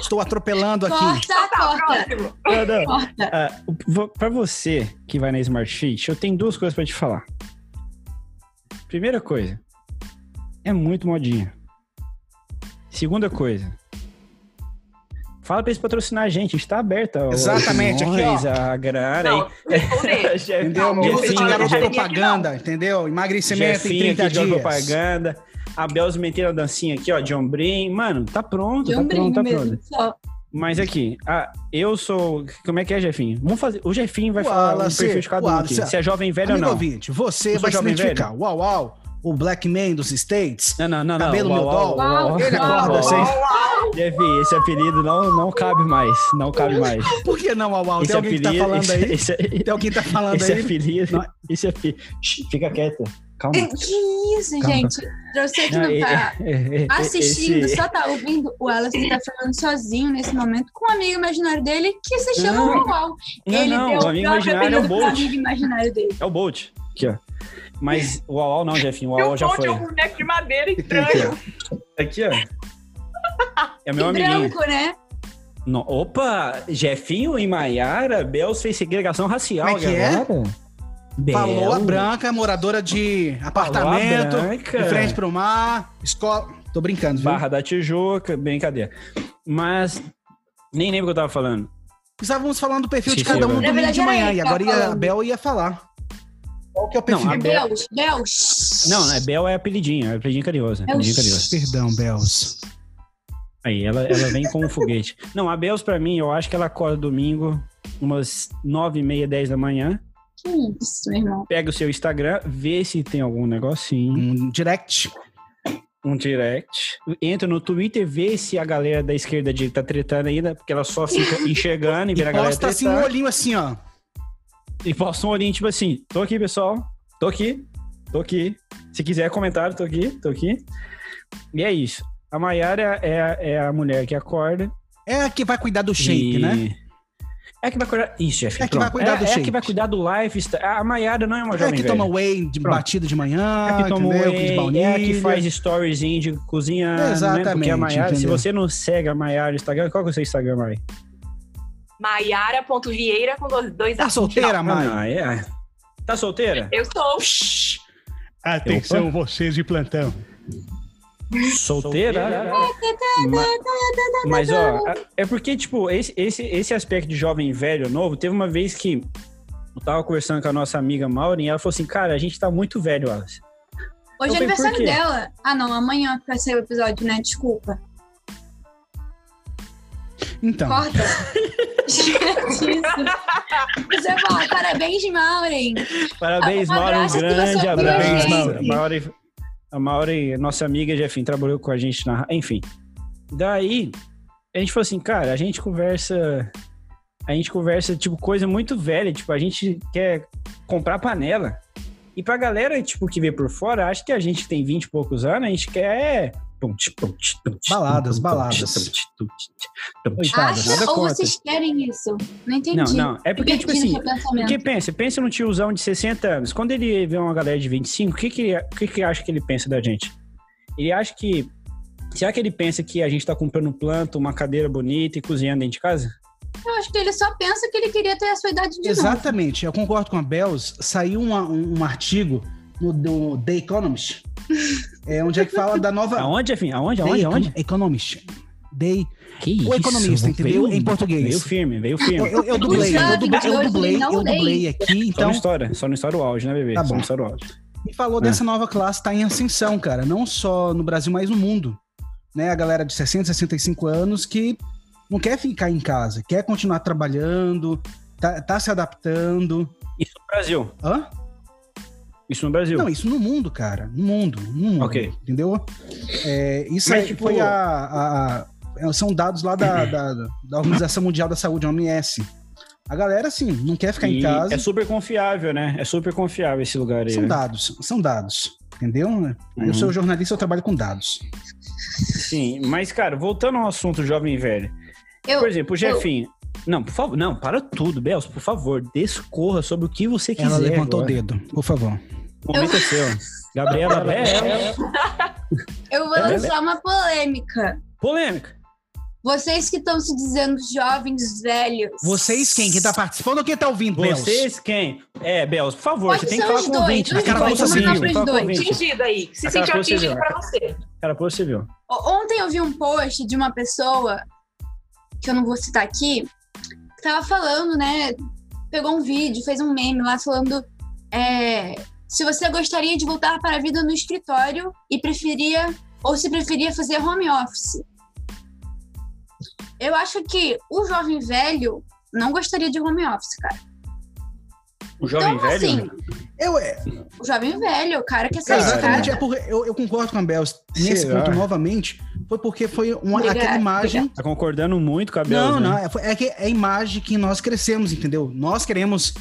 Estou atropelando aqui. Corta, Tá, corta. próximo. Não, não. Corta. Vo- pra você que vai na Smart Fit, eu tenho duas coisas pra te falar. Primeira coisa, é muito modinha. Segunda coisa, fala pra eles patrocinar a gente, a gente tá aberto. ó, Exatamente, aqui, ó. A grana Não, aí. Entendeu? Música de Jefinho- garoto propaganda, entendeu? Emagrecimento em Jefinho 30 aqui de dias. propaganda. A Belz metendo a dancinha aqui, ó, de ombrinho. Mano, tá pronto, De tá pronto, tá pronto. Só. Mas aqui, ah, eu sou. Como é que é, Jefinho? Vamos fazer. O Jefinho vai O falar o perfil de cada um. Se é jovem velho ou não. ouvinte, você vai se jovem identificar. Uau, uau. O Black Man dos States. Não, não, não, não. Cabelo Uau, meu uau, uau, uau. Ele acorda assim. Jefinho, esse apelido não, não cabe mais. Não cabe mais. Por que não, uau, uau? Esse Tem alguém que tá apelido- falando esse- aí? Esse, Tem alguém que tá falando esse aí? apelido. Não. Esse apelido. Shh, Fica quieto. Calma. Que isso, Calma. gente? Pra você que Não, não tá é- é- é- assistindo, esse- só tá ouvindo, o Wallace tá falando sozinho nesse momento com um amigo imaginário dele que se chama Não. Uau. Não, Ele não, deu o amigo próprio imaginário é o apelido pro Bolt. amigo imaginário dele. É o Bolt. Aqui, ó. Mas o Uau não, Jefinho. O Uau já foi. é um boneco de madeira estranho. Aqui, ó. É meu amiguinho. branco, né? No- Opa, Jefinho e Maiara, Bels fez segregação racial Como é que é? Falou a Bel. branca, moradora de apartamento, de frente pro mar, escola. Tô brincando, viu? Barra da Tijuca, brincadeira. Mas nem lembro o que eu tava falando. Estávamos falando do perfil de Sim, cada sim, um é domingo de manhã e agora ia, a Bel ia falar. Qual que é o perfil? Não, É a Bel- Bel, Bel. shhh. Não, é Bel é apelidinho, é apelidinho carinhoso. É Apelidinho carinhoso. Perdão, Bels. Aí, ela, ela vem com um foguete. Não, a Bels, pra mim, eu acho que ela acorda domingo, umas nove e meia, dez da manhã, Que isso, meu irmão. pega o seu Instagram, vê se tem algum negocinho, Um direct. um direct, entra no Twitter, vê se a galera da esquerda de tá tretando ainda, porque ela só fica enxergando e E vê a galera posta assim um olhinho assim, ó. E posta um olhinho, tipo assim, tô aqui, pessoal, tô aqui, tô aqui. Se quiser comentário, tô aqui, tô aqui. E é isso. A Mayara é, a- é a mulher que acorda. É a que vai cuidar do shape, e- né? É a que vai cuidar. Isso, chefe. É que vai cuidar é, do é shape. que vai cuidar do lifestyle. A Mayara não é uma É a jovem que velha. toma whey de Pronto. batido de manhã, É a que toma entendeu? whey, de baunilha. é que faz storyzinho de cozinha. Né? Porque Exatamente, a Mayara, se você não segue a Mayara no Instagram, qual que é o seu Instagram, Mari? Maiara.vieira com dois, dois Tá solteira, Mai? Ah, é. Tá solteira? Eu sou. Atenção, vocês de plantão. Solteira? Ma- Mas, ó, é porque, tipo, esse, esse, esse aspecto de jovem velho novo, teve uma vez que eu tava conversando com a nossa amiga Maureen e ela falou assim, cara, a gente tá muito velho, Alice. Hoje é aniversário dela. Ah, não, amanhã vai sair o episódio, né? Desculpa. Então, Corta. Você fala, parabéns, Maureen. Parabéns, Maureen, um grande abraço. gente. Maureen, a Maureen, nossa amiga, Jefim, trabalhou com a gente na... Enfim, daí a gente falou assim, cara, a gente conversa... A gente conversa, tipo, coisa muito velha. Tipo, a gente quer comprar panela. E pra galera, tipo, que vê por fora, acha que a gente tem 20 e poucos anos, a gente quer... Baladas, baladas. Acha ou vocês querem isso? Não entendi. Não, não. É porque, tipo assim, no. Porque pensa, pensa no tiozão de 60 anos. Quando ele vê uma galera de 25, o que que, o que que acha que ele pensa da gente? Ele acha que. Será que ele pensa que a gente tá comprando planta, uma cadeira bonita e cozinhando dentro de casa? Eu acho que ele só pensa que ele queria ter a sua idade de novo. exatamente. Eu concordo com a Bells. Saiu uma- um, um artigo no do The Economist, é, onde é que fala da nova... Aonde, afim? Aonde? Aonde? Aonde? Economist. The... Que O economista, entendeu? Em português. Veio firme, veio Eu, firme. eu, eu dublei, eu dublei, eu dublei, Não eu dublei aqui, Só então... no história, só no história o áudio, né, bebê? Tá só bom. no história o áudio. E falou É. dessa nova classe tá em ascensão, cara. Não só no Brasil, mas no mundo. Né? A galera de 60, 65 anos que não quer ficar em casa, quer continuar trabalhando, tá, tá se adaptando. Isso no Brasil. Hã? Isso no Brasil. Não, isso no mundo, cara. No mundo. No mundo. Ok. Entendeu? É, isso Mas, aí tipo- foi a, a- a- São dados lá da, da, da Organização Mundial da Saúde, a OMS. A galera, assim, não quer ficar em E casa. É super confiável, né? É super confiável esse lugar aí. São né? dados, são dados. Entendeu? Uhum. Eu sou jornalista, eu trabalho com dados. Sim, mas, cara, voltando ao assunto jovem e velho. Eu, Por exemplo, o Jefinho. Não, por favor, não, para tudo, Bels, por favor, discorra sobre o que você quiser. Ela levantou agora. o dedo, por favor. O momento é seu. Gabriela Bel. eu vou É, lançar uma polêmica. Polêmica. Vocês que estão se dizendo jovens velhos. Vocês quem? Quem tá participando ou quem tá ouvindo, Bels? Vocês quem? É, Bels, por favor, Pode você tem que falar os com o dois, ouvinte. os Você tem que dois, dois. ouvinte. Atingido aí. Se sentiu coisa atingido civil. pra você. Cara, você viu. Ontem eu vi um post de uma pessoa, que eu não vou citar aqui, tava falando, né? Pegou um vídeo, fez um meme lá falando é, se você gostaria de voltar para a vida no escritório e preferia, ou se preferia fazer home office. eu acho que o jovem velho não gostaria de home office, cara. O jovem então, velho? assim, Eu, é, o jovem velho, o cara quer sair de exatamente, é casa. porque eu, eu concordo com a Bel nesse Será? ponto novamente, foi porque foi uma, Obrigada, aquela imagem. Tá concordando muito com a Bel, Não, né? não, é, foi- é que é a imagem que nós crescemos, entendeu? Nós queremos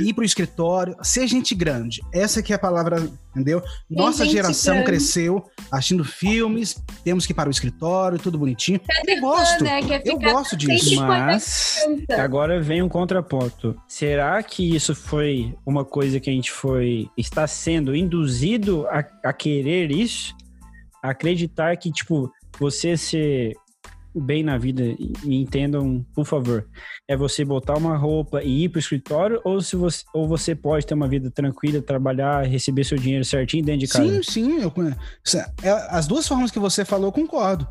ir pro escritório, ser gente grande. Essa que é a palavra, entendeu? Nossa geração grande. cresceu assistindo filmes, temos que ir para o escritório, tudo bonitinho. Quer Eu gosto, né? Eu gosto disso. Mas agora vem um contraponto. Será que isso foi uma coisa que a gente foi está sendo induzido a, a querer isso? Acreditar que tipo você ser bem na vida, me entendam, por favor, é você botar uma roupa e ir pro escritório ou se você ou você pode ter uma vida tranquila, trabalhar, receber seu dinheiro certinho dentro de casa? Sim, sim. Eu, é, as duas formas que você falou, eu concordo.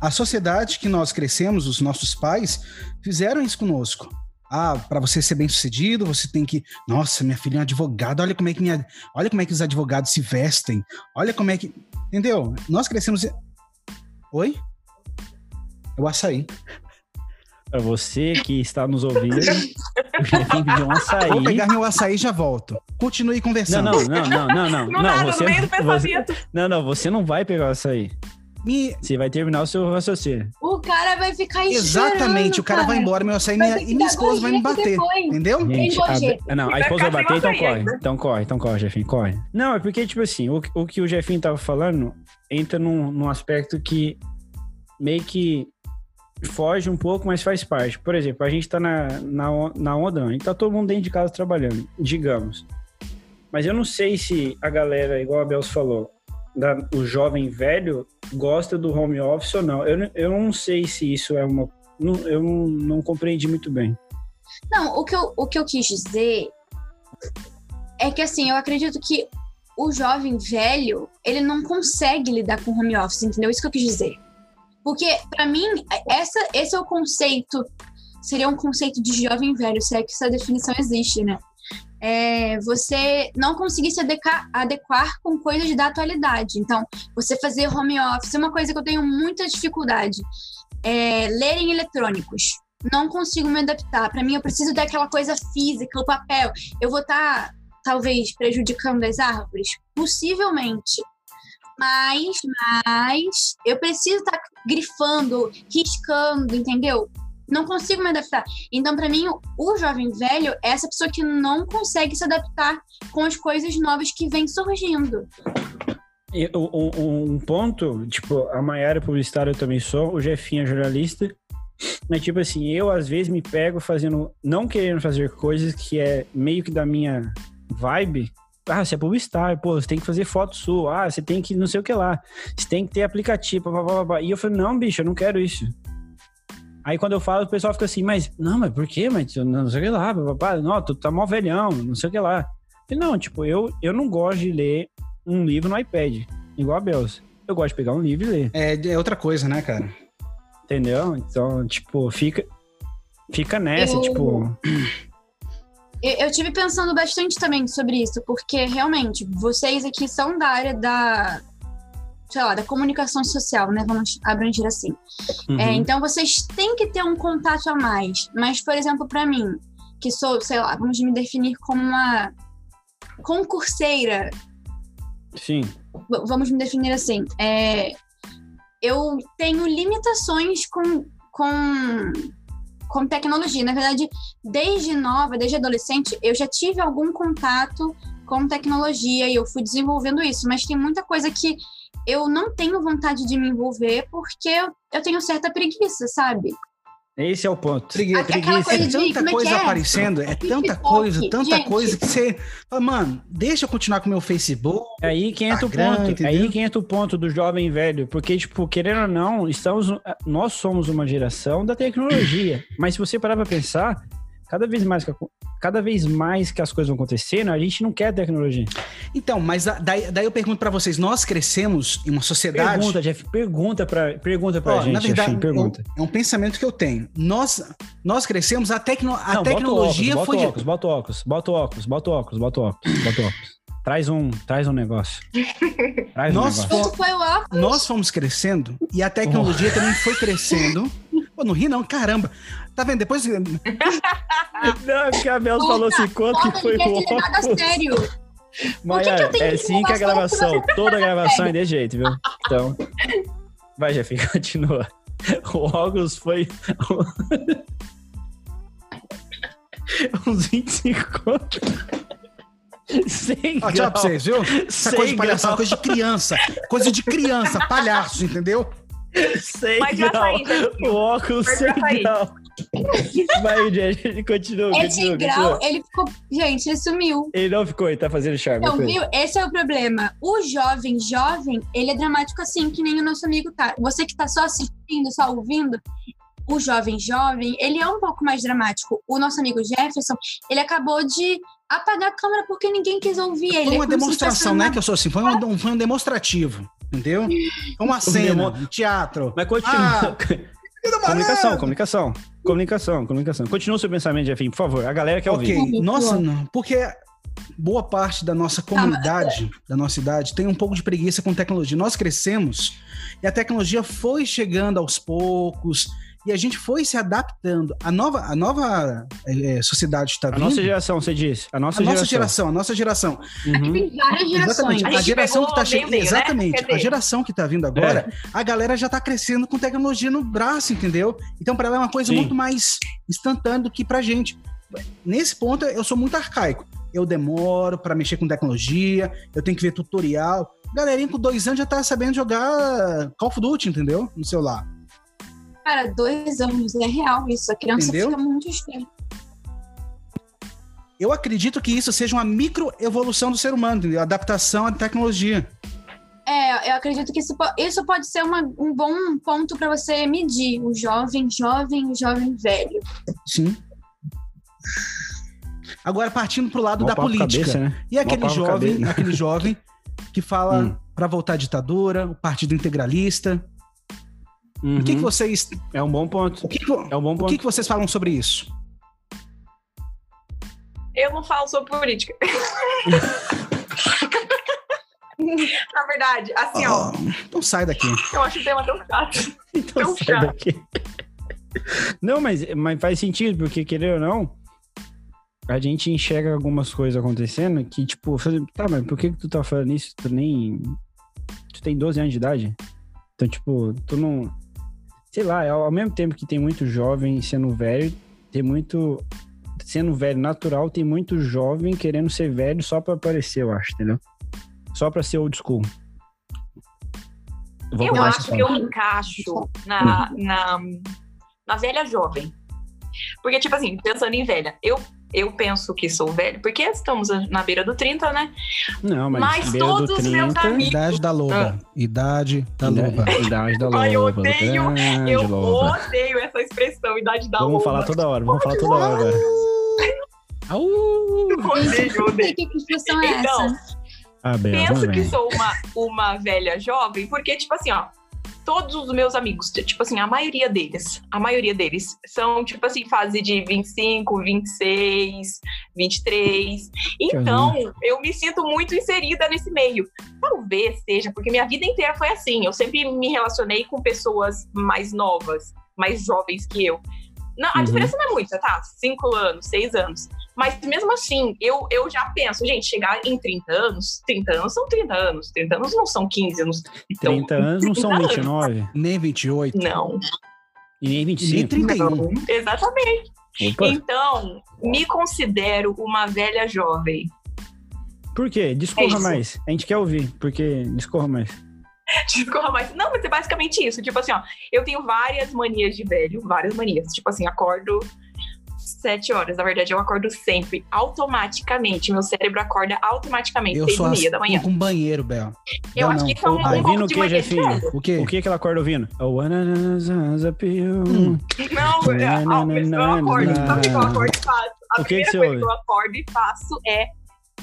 A sociedade que nós crescemos, os nossos pais, fizeram isso conosco. Ah, para você ser bem sucedido, você tem que. Nossa, minha filha é uma advogada. Olha como é que minha, olha como é que os advogados se vestem. Olha como é que, entendeu? Nós crescemos. Oi? Eu açaí. Para você que está nos ouvindo, o um açaí. Vou pegar meu açaí e já volto. Continue Não, conversando. não, não, não, não, não. Não, nada, você, no meio do você, não, não, você não vai pegar o açaí. Me- Você vai terminar o seu raciocínio. O cara vai ficar Exatamente, o cara vai embora, meu açaí Vai minha- e minha esposa vai me bater. depois. Entendeu? Gente, a, não, a esposa vai bater, então corre. ainda. Então corre, então corre, Jefinho, corre. Não, é porque, tipo assim, o, o que o Jefinho tava falando entra num, num aspecto que meio que foge um pouco, mas faz parte. Por exemplo, a gente tá na, na, na onda, não, a gente tá todo mundo dentro de casa trabalhando, digamos. Mas eu não sei se a galera, igual a Bels falou, da- o jovem velho gosta do home office ou não. Eu, eu não sei se isso é uma. não- eu não, compreendi muito bem. Não, o que, eu, o que eu quis dizer é que, assim, eu acredito que o jovem velho, ele não consegue lidar com home office, entendeu? Isso que eu quis dizer. Porque, pra mim, essa, esse é o conceito, seria um conceito de jovem velho, se é que essa definição existe, né? É você não conseguir se adequar, adequar com coisas da atualidade. Então, você fazer home office é uma coisa que eu tenho muita dificuldade. É, ler em eletrônicos não consigo me adaptar. Para mim, eu preciso daquela coisa física, o papel. Eu vou estar, talvez, prejudicando as árvores? Possivelmente. Mas, mas, eu preciso estar grifando, riscando, entendeu? Não consigo me adaptar. Então, para mim, o, jovem velho é essa pessoa que não consegue se adaptar com as coisas novas que vêm surgindo. Um, ponto, tipo, a Maiara publicitária, eu também sou, o Jefinho é jornalista. Mas, tipo assim, eu às vezes me pego fazendo, não querendo fazer coisas que é meio que da minha vibe. Ah, você é publicitário, pô, você tem que fazer foto sua, ah, você tem que não sei o que lá, você tem que ter aplicativo, blá, blá, blá, blá. E eu falei, não, bicho, eu não quero isso. Aí quando eu falo, o pessoal fica assim, mas, não, mas por quê? Mas não sei o que lá, blá. não, tu tá mó velhão, não sei o que lá. Falei, não, tipo, eu, eu não gosto de ler um livro no iPad, igual a Belos. Eu gosto de pegar um livro e ler, É, é outra coisa, né, cara? entendeu? Então, tipo, fica, fica nessa, Eu- tipo, Eu, eu tive pensando bastante também sobre isso, porque realmente vocês aqui são da área da, sei lá, da comunicação social, né? Vamos abranger assim. uhum. É, então vocês têm que ter um contato a mais. Mas, por exemplo, para mim, que sou, sei lá, vamos me definir como uma concurseira, sim. v- vamos me definir assim. É, eu tenho limitações com, com, com tecnologia. Na verdade, desde nova, desde adolescente, eu já tive algum contato com tecnologia e eu fui desenvolvendo isso. Mas tem muita coisa que eu não tenho vontade de me envolver porque eu, eu tenho certa preguiça, sabe? Esse é o ponto. Pregui- Aquela coisa É de- tanta como é que coisa é? aparecendo, é tanta coisa, tanta gente. coisa que você. Fala, Mano, deixa eu continuar com o meu Facebook. É aí que entra o Instagram, ponto. É entendeu? aí que entra o ponto do jovem velho. Porque, tipo, querendo ou não, estamos, nós somos uma geração da tecnologia. Mas se você parar pra pensar, cada vez mais que, a- cada vez mais que as coisas vão acontecendo, a gente não quer tecnologia. Então, mas a- daí, daí eu pergunto pra vocês: nós crescemos em uma sociedade. Pergunta, Jeff, pergunta pra, pergunta pra Ó, gente, na verdade, Jeff, pergunta. É um pensamento que eu tenho. Nós, nós crescemos, a, tecno, a Não, tecnologia bota foi. óculos, de- bota o óculos, bota o óculos, bota o óculos, bota o óculos, bota o óculos, bota o óculos. traz um, traz um negócio. Traz um Nossa, negócio. Foi óculos. Nós fomos crescendo e a tecnologia também foi crescendo. Pô, não ri não, caramba. Tá vendo? Depois. Não, é porque a Puta, falou assim, quanto que foi de o óculos? sério. Tenho é que assim que a gravação, que você toda a gravação é desse jeito, viu? Então, vai, Jeff, continua. O óculos foi uns 25 conto. Sem Ó, tchau pra vocês, viu? Essa coisa de Sem palhaçada, coisa de criança. Coisa de criança, palhaço, entendeu? Sem Mas já grau. saí. O óculos Mas sem saí. grau. Vai, Jeff, continua, Esse continua, grau, continua. ele ficou. Gente, ele sumiu. Ele não ficou, ele tá fazendo charme. Então, viu? Esse é o problema. O jovem, jovem, ele é dramático assim, que nem o nosso amigo tá. Você que tá só assistindo, só ouvindo, o jovem, jovem, ele é um pouco mais dramático. O nosso amigo Jefferson, ele acabou de apagar a câmera porque ninguém quis ouvir ele. Foi É uma demonstração, né? Que eu sou assim. Foi um, foi um demonstrativo. Entendeu? Foi uma cena, demo- um teatro. Mas continua. Ah, comunicação, comunicação. Comunicação, comunicação. Continua o seu pensamento, Jefinho, por favor. A galera quer Ok, ouvir. nossa, não. Porque boa parte da nossa comunidade, da nossa idade, tem um pouco de preguiça com tecnologia. Nós crescemos e a tecnologia foi chegando aos poucos e a gente foi se adaptando. A nova, a nova eh, sociedade está A vindo. nossa geração, você disse. A nossa a nossa geração. geração, a nossa geração. Uhum. Tem várias gerações. Exatamente. A A, geração que tá meio chegando. né? Exatamente. A geração que tá vindo agora, a galera já tá crescendo com tecnologia no braço, entendeu? Então, para ela é uma coisa Sim. muito mais instantânea do que pra gente. Nesse ponto, eu sou muito arcaico. Eu demoro pra mexer com tecnologia, eu tenho que ver tutorial. Galerinha com dois anos já tá sabendo jogar Call of Duty, entendeu? No celular. Cara, dois anos, é real isso. A criança Entendeu? fica muito estranha. Eu acredito que isso seja uma microevolução do ser humano, entendeu? Adaptação à tecnologia. É, eu acredito que isso, isso pode ser uma- um bom ponto para você medir o jovem, jovem, o jovem velho. Sim. Agora, partindo pro lado Mó da política. cabeça, né? E aquele jovem, cabeça. aquele jovem que fala Hum. pra voltar à ditadura, o partido integralista. Uhum. O que, que vocês, É um bom ponto. o que, que, É um bom o ponto. que, que vocês falam sobre isso? Eu não falo sobre política. Na verdade, assim, ó, Oh, então sai daqui. eu acho o tema tão chato. Então Tão sai chato. daqui. Não, mas, mas faz sentido, porque querer ou não, a gente enxerga algumas coisas acontecendo que, tipo, tá, mas por que, que tu tá falando isso? Tu nem. Tu tem 12 anos de idade? Então, tipo, tu não. Sei lá, ao ao mesmo tempo que tem muito jovem sendo velho, tem muito. Sendo velho natural, tem muito jovem querendo ser velho só pra aparecer, eu acho, entendeu? Só pra ser old school. Vou Eu acho que eu me encaixo na, na, na velha jovem. Porque, tipo assim, pensando em velha, eu, eu penso que sou velha, porque estamos na beira do 30, né? Não, mas, Mas beira do todos os meus 30, amigos- Idade da loba. Idade da loba. Idade da loba. Ai, eu odeio, Eu loba. odeio essa expressão, idade da Vamos loba. falar toda hora, vamos falar toda hora. Au! Eu odeio, eu odeio. Que expressão é Então, essa? Ah, Bel, penso vamos que sou uma, uma velha jovem, porque, tipo assim, ó, todos os meus amigos, tipo assim, a maioria deles, a maioria deles são, tipo assim, fase de 25, 26, 23. Então, eu me sinto muito inserida nesse meio. Talvez seja, porque minha vida inteira foi assim. Eu sempre me relacionei com pessoas mais novas, mais jovens que eu. Não, a Uhum. diferença não é muita, tá? Cinco anos, seis anos. Mas mesmo assim, eu, eu já penso, gente, chegar em 30 anos, 30 anos são 30 anos, 30 anos não são 15 anos. Então, 30 anos não são 30 anos. 29 Nem 28. Não, e nem Nem 25. 31. não, exatamente. Opa, Então, me considero uma velha jovem. por quê? É Discorra isso. mais. A gente quer ouvir, porque discorra mais. Discorra mais. Não, mas é basicamente isso. Tipo assim, ó, eu tenho várias manias de velho, várias manias. Tipo assim, acordo sete horas. Na verdade, eu acordo sempre, automaticamente. Meu cérebro acorda automaticamente, Eu seis sou e assim meia da manhã. com banheiro, Bel. Eu Não, acho não, que isso é um, um pouco o de Jefinho? O quê? O que que ela acorda ouvindo? Oh, you. Hum. Não, eu, eu, eu acordo. Sabe o que eu acordo e faço? A O que que primeira você coisa ouve? que eu acordo e faço é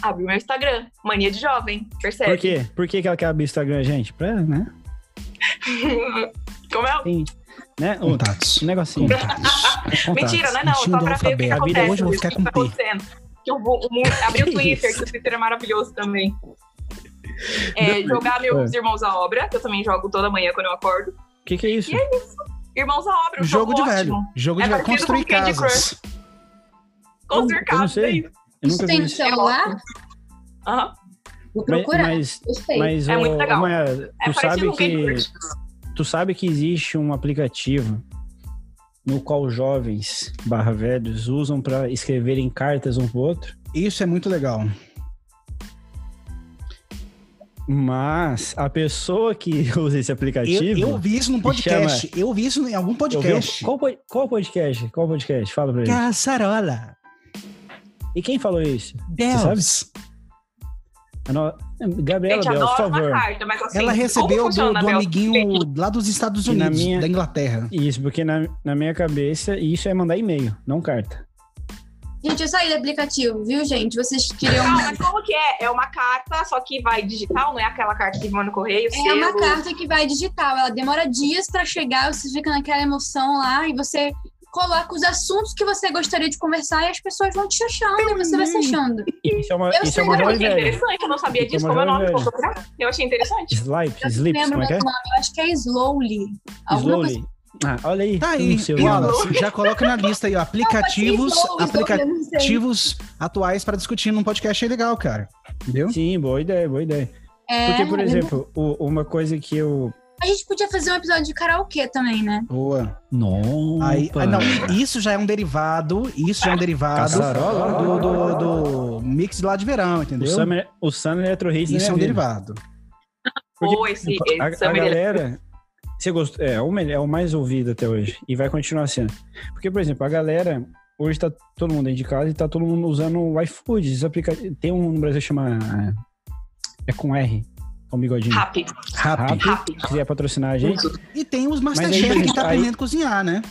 abrir meu Instagram. Mania de jovem, percebe? Por quê? Por que que ela quer abrir o Instagram, gente? Pra, né? Como é? Tem, né? Um, Contatos. um negocinho. Contatos. Mentira, não é não. Só pra ver o que acontece. hoje eu vou o ficar com tá P. acontecendo. Que eu vou um, abrir o Twitter, que o Twitter é maravilhoso também. É, jogar meus irmãos à obra, que eu também jogo toda manhã quando eu acordo. O que, que é isso? E é isso. Irmãos à obra, um Jogo de ótimo. velho. Jogo de É velho. Construir casas. Construir Eu não casas, é sei. isso. Eu nunca tem vi isso. celular? Aham. Vou Mas, procurar. mas, mas É muito legal. Maia, É tu parecido sabe que tu sabe que existe um aplicativo no qual jovens barra velhos usam para escreverem cartas um pro outro, Isso é muito legal. mas a pessoa que usa esse aplicativo Eu, eu vi isso num podcast. Eu vi isso em algum um- podcast. qual, qual podcast? Qual podcast? Fala pra gente. Caçarola. E quem falou isso? Deus. No- Gabriela Gente, Bel, por uma favor. carta, mas assim, Ela recebeu do, do amiguinho lá dos Estados Unidos, minha- da Inglaterra. Isso, porque na, na minha cabeça isso é mandar e-mail, não carta. Gente, eu saí do aplicativo, viu, gente? Vocês queriam. Não, mas como que é? É uma carta, só que vai digital, não é aquela carta que manda no correio, É uma selo. carta que vai digital. Ela demora dias pra chegar, você fica naquela emoção lá e você coloca os assuntos que você gostaria de conversar e as pessoas vão te achando e você vai se achando. Isso é uma, Eu isso é sei, uma Eu achei velha. interessante, eu não sabia é disso. Como é o nome? procurar. Eu achei interessante. Slipe, Eu não Slips, lembro como é que é? nome, eu acho que é Slowly. Coisa Slowly. Ah, olha aí. Tá aí. Wallace, já coloca na lista aí, ó, aplicativos, não aplicativos atuais para discutir num podcast é legal, cara. Entendeu? Sim, boa ideia, boa ideia. É, Porque, por exemplo, o- uma coisa que eu. A gente podia fazer um episódio de karaokê também, né? Boa. Nossa. Aí, ah, não, isso já é um derivado, isso já é um derivado do, do, do mix lá de verão, O entendeu? Summer, o Summer Electro Hits na Isso é um vida. derivado. Porque Ou esse, a, esse a Summer galera. Você gostou? É, o melhor, é o mais ouvido até hoje. E vai continuar sendo. Porque, por exemplo, a galera. Hoje tá todo mundo dentro de casa e tá todo mundo usando o iFood. Aplica... Tem um no Brasil que chama. É com R. Com bigodinho. Rápido. Rápido. Rápido. Rápido. Se quiser patrocinar a gente. E tem os Masterchef que tá aí- aprendendo a cozinhar, né?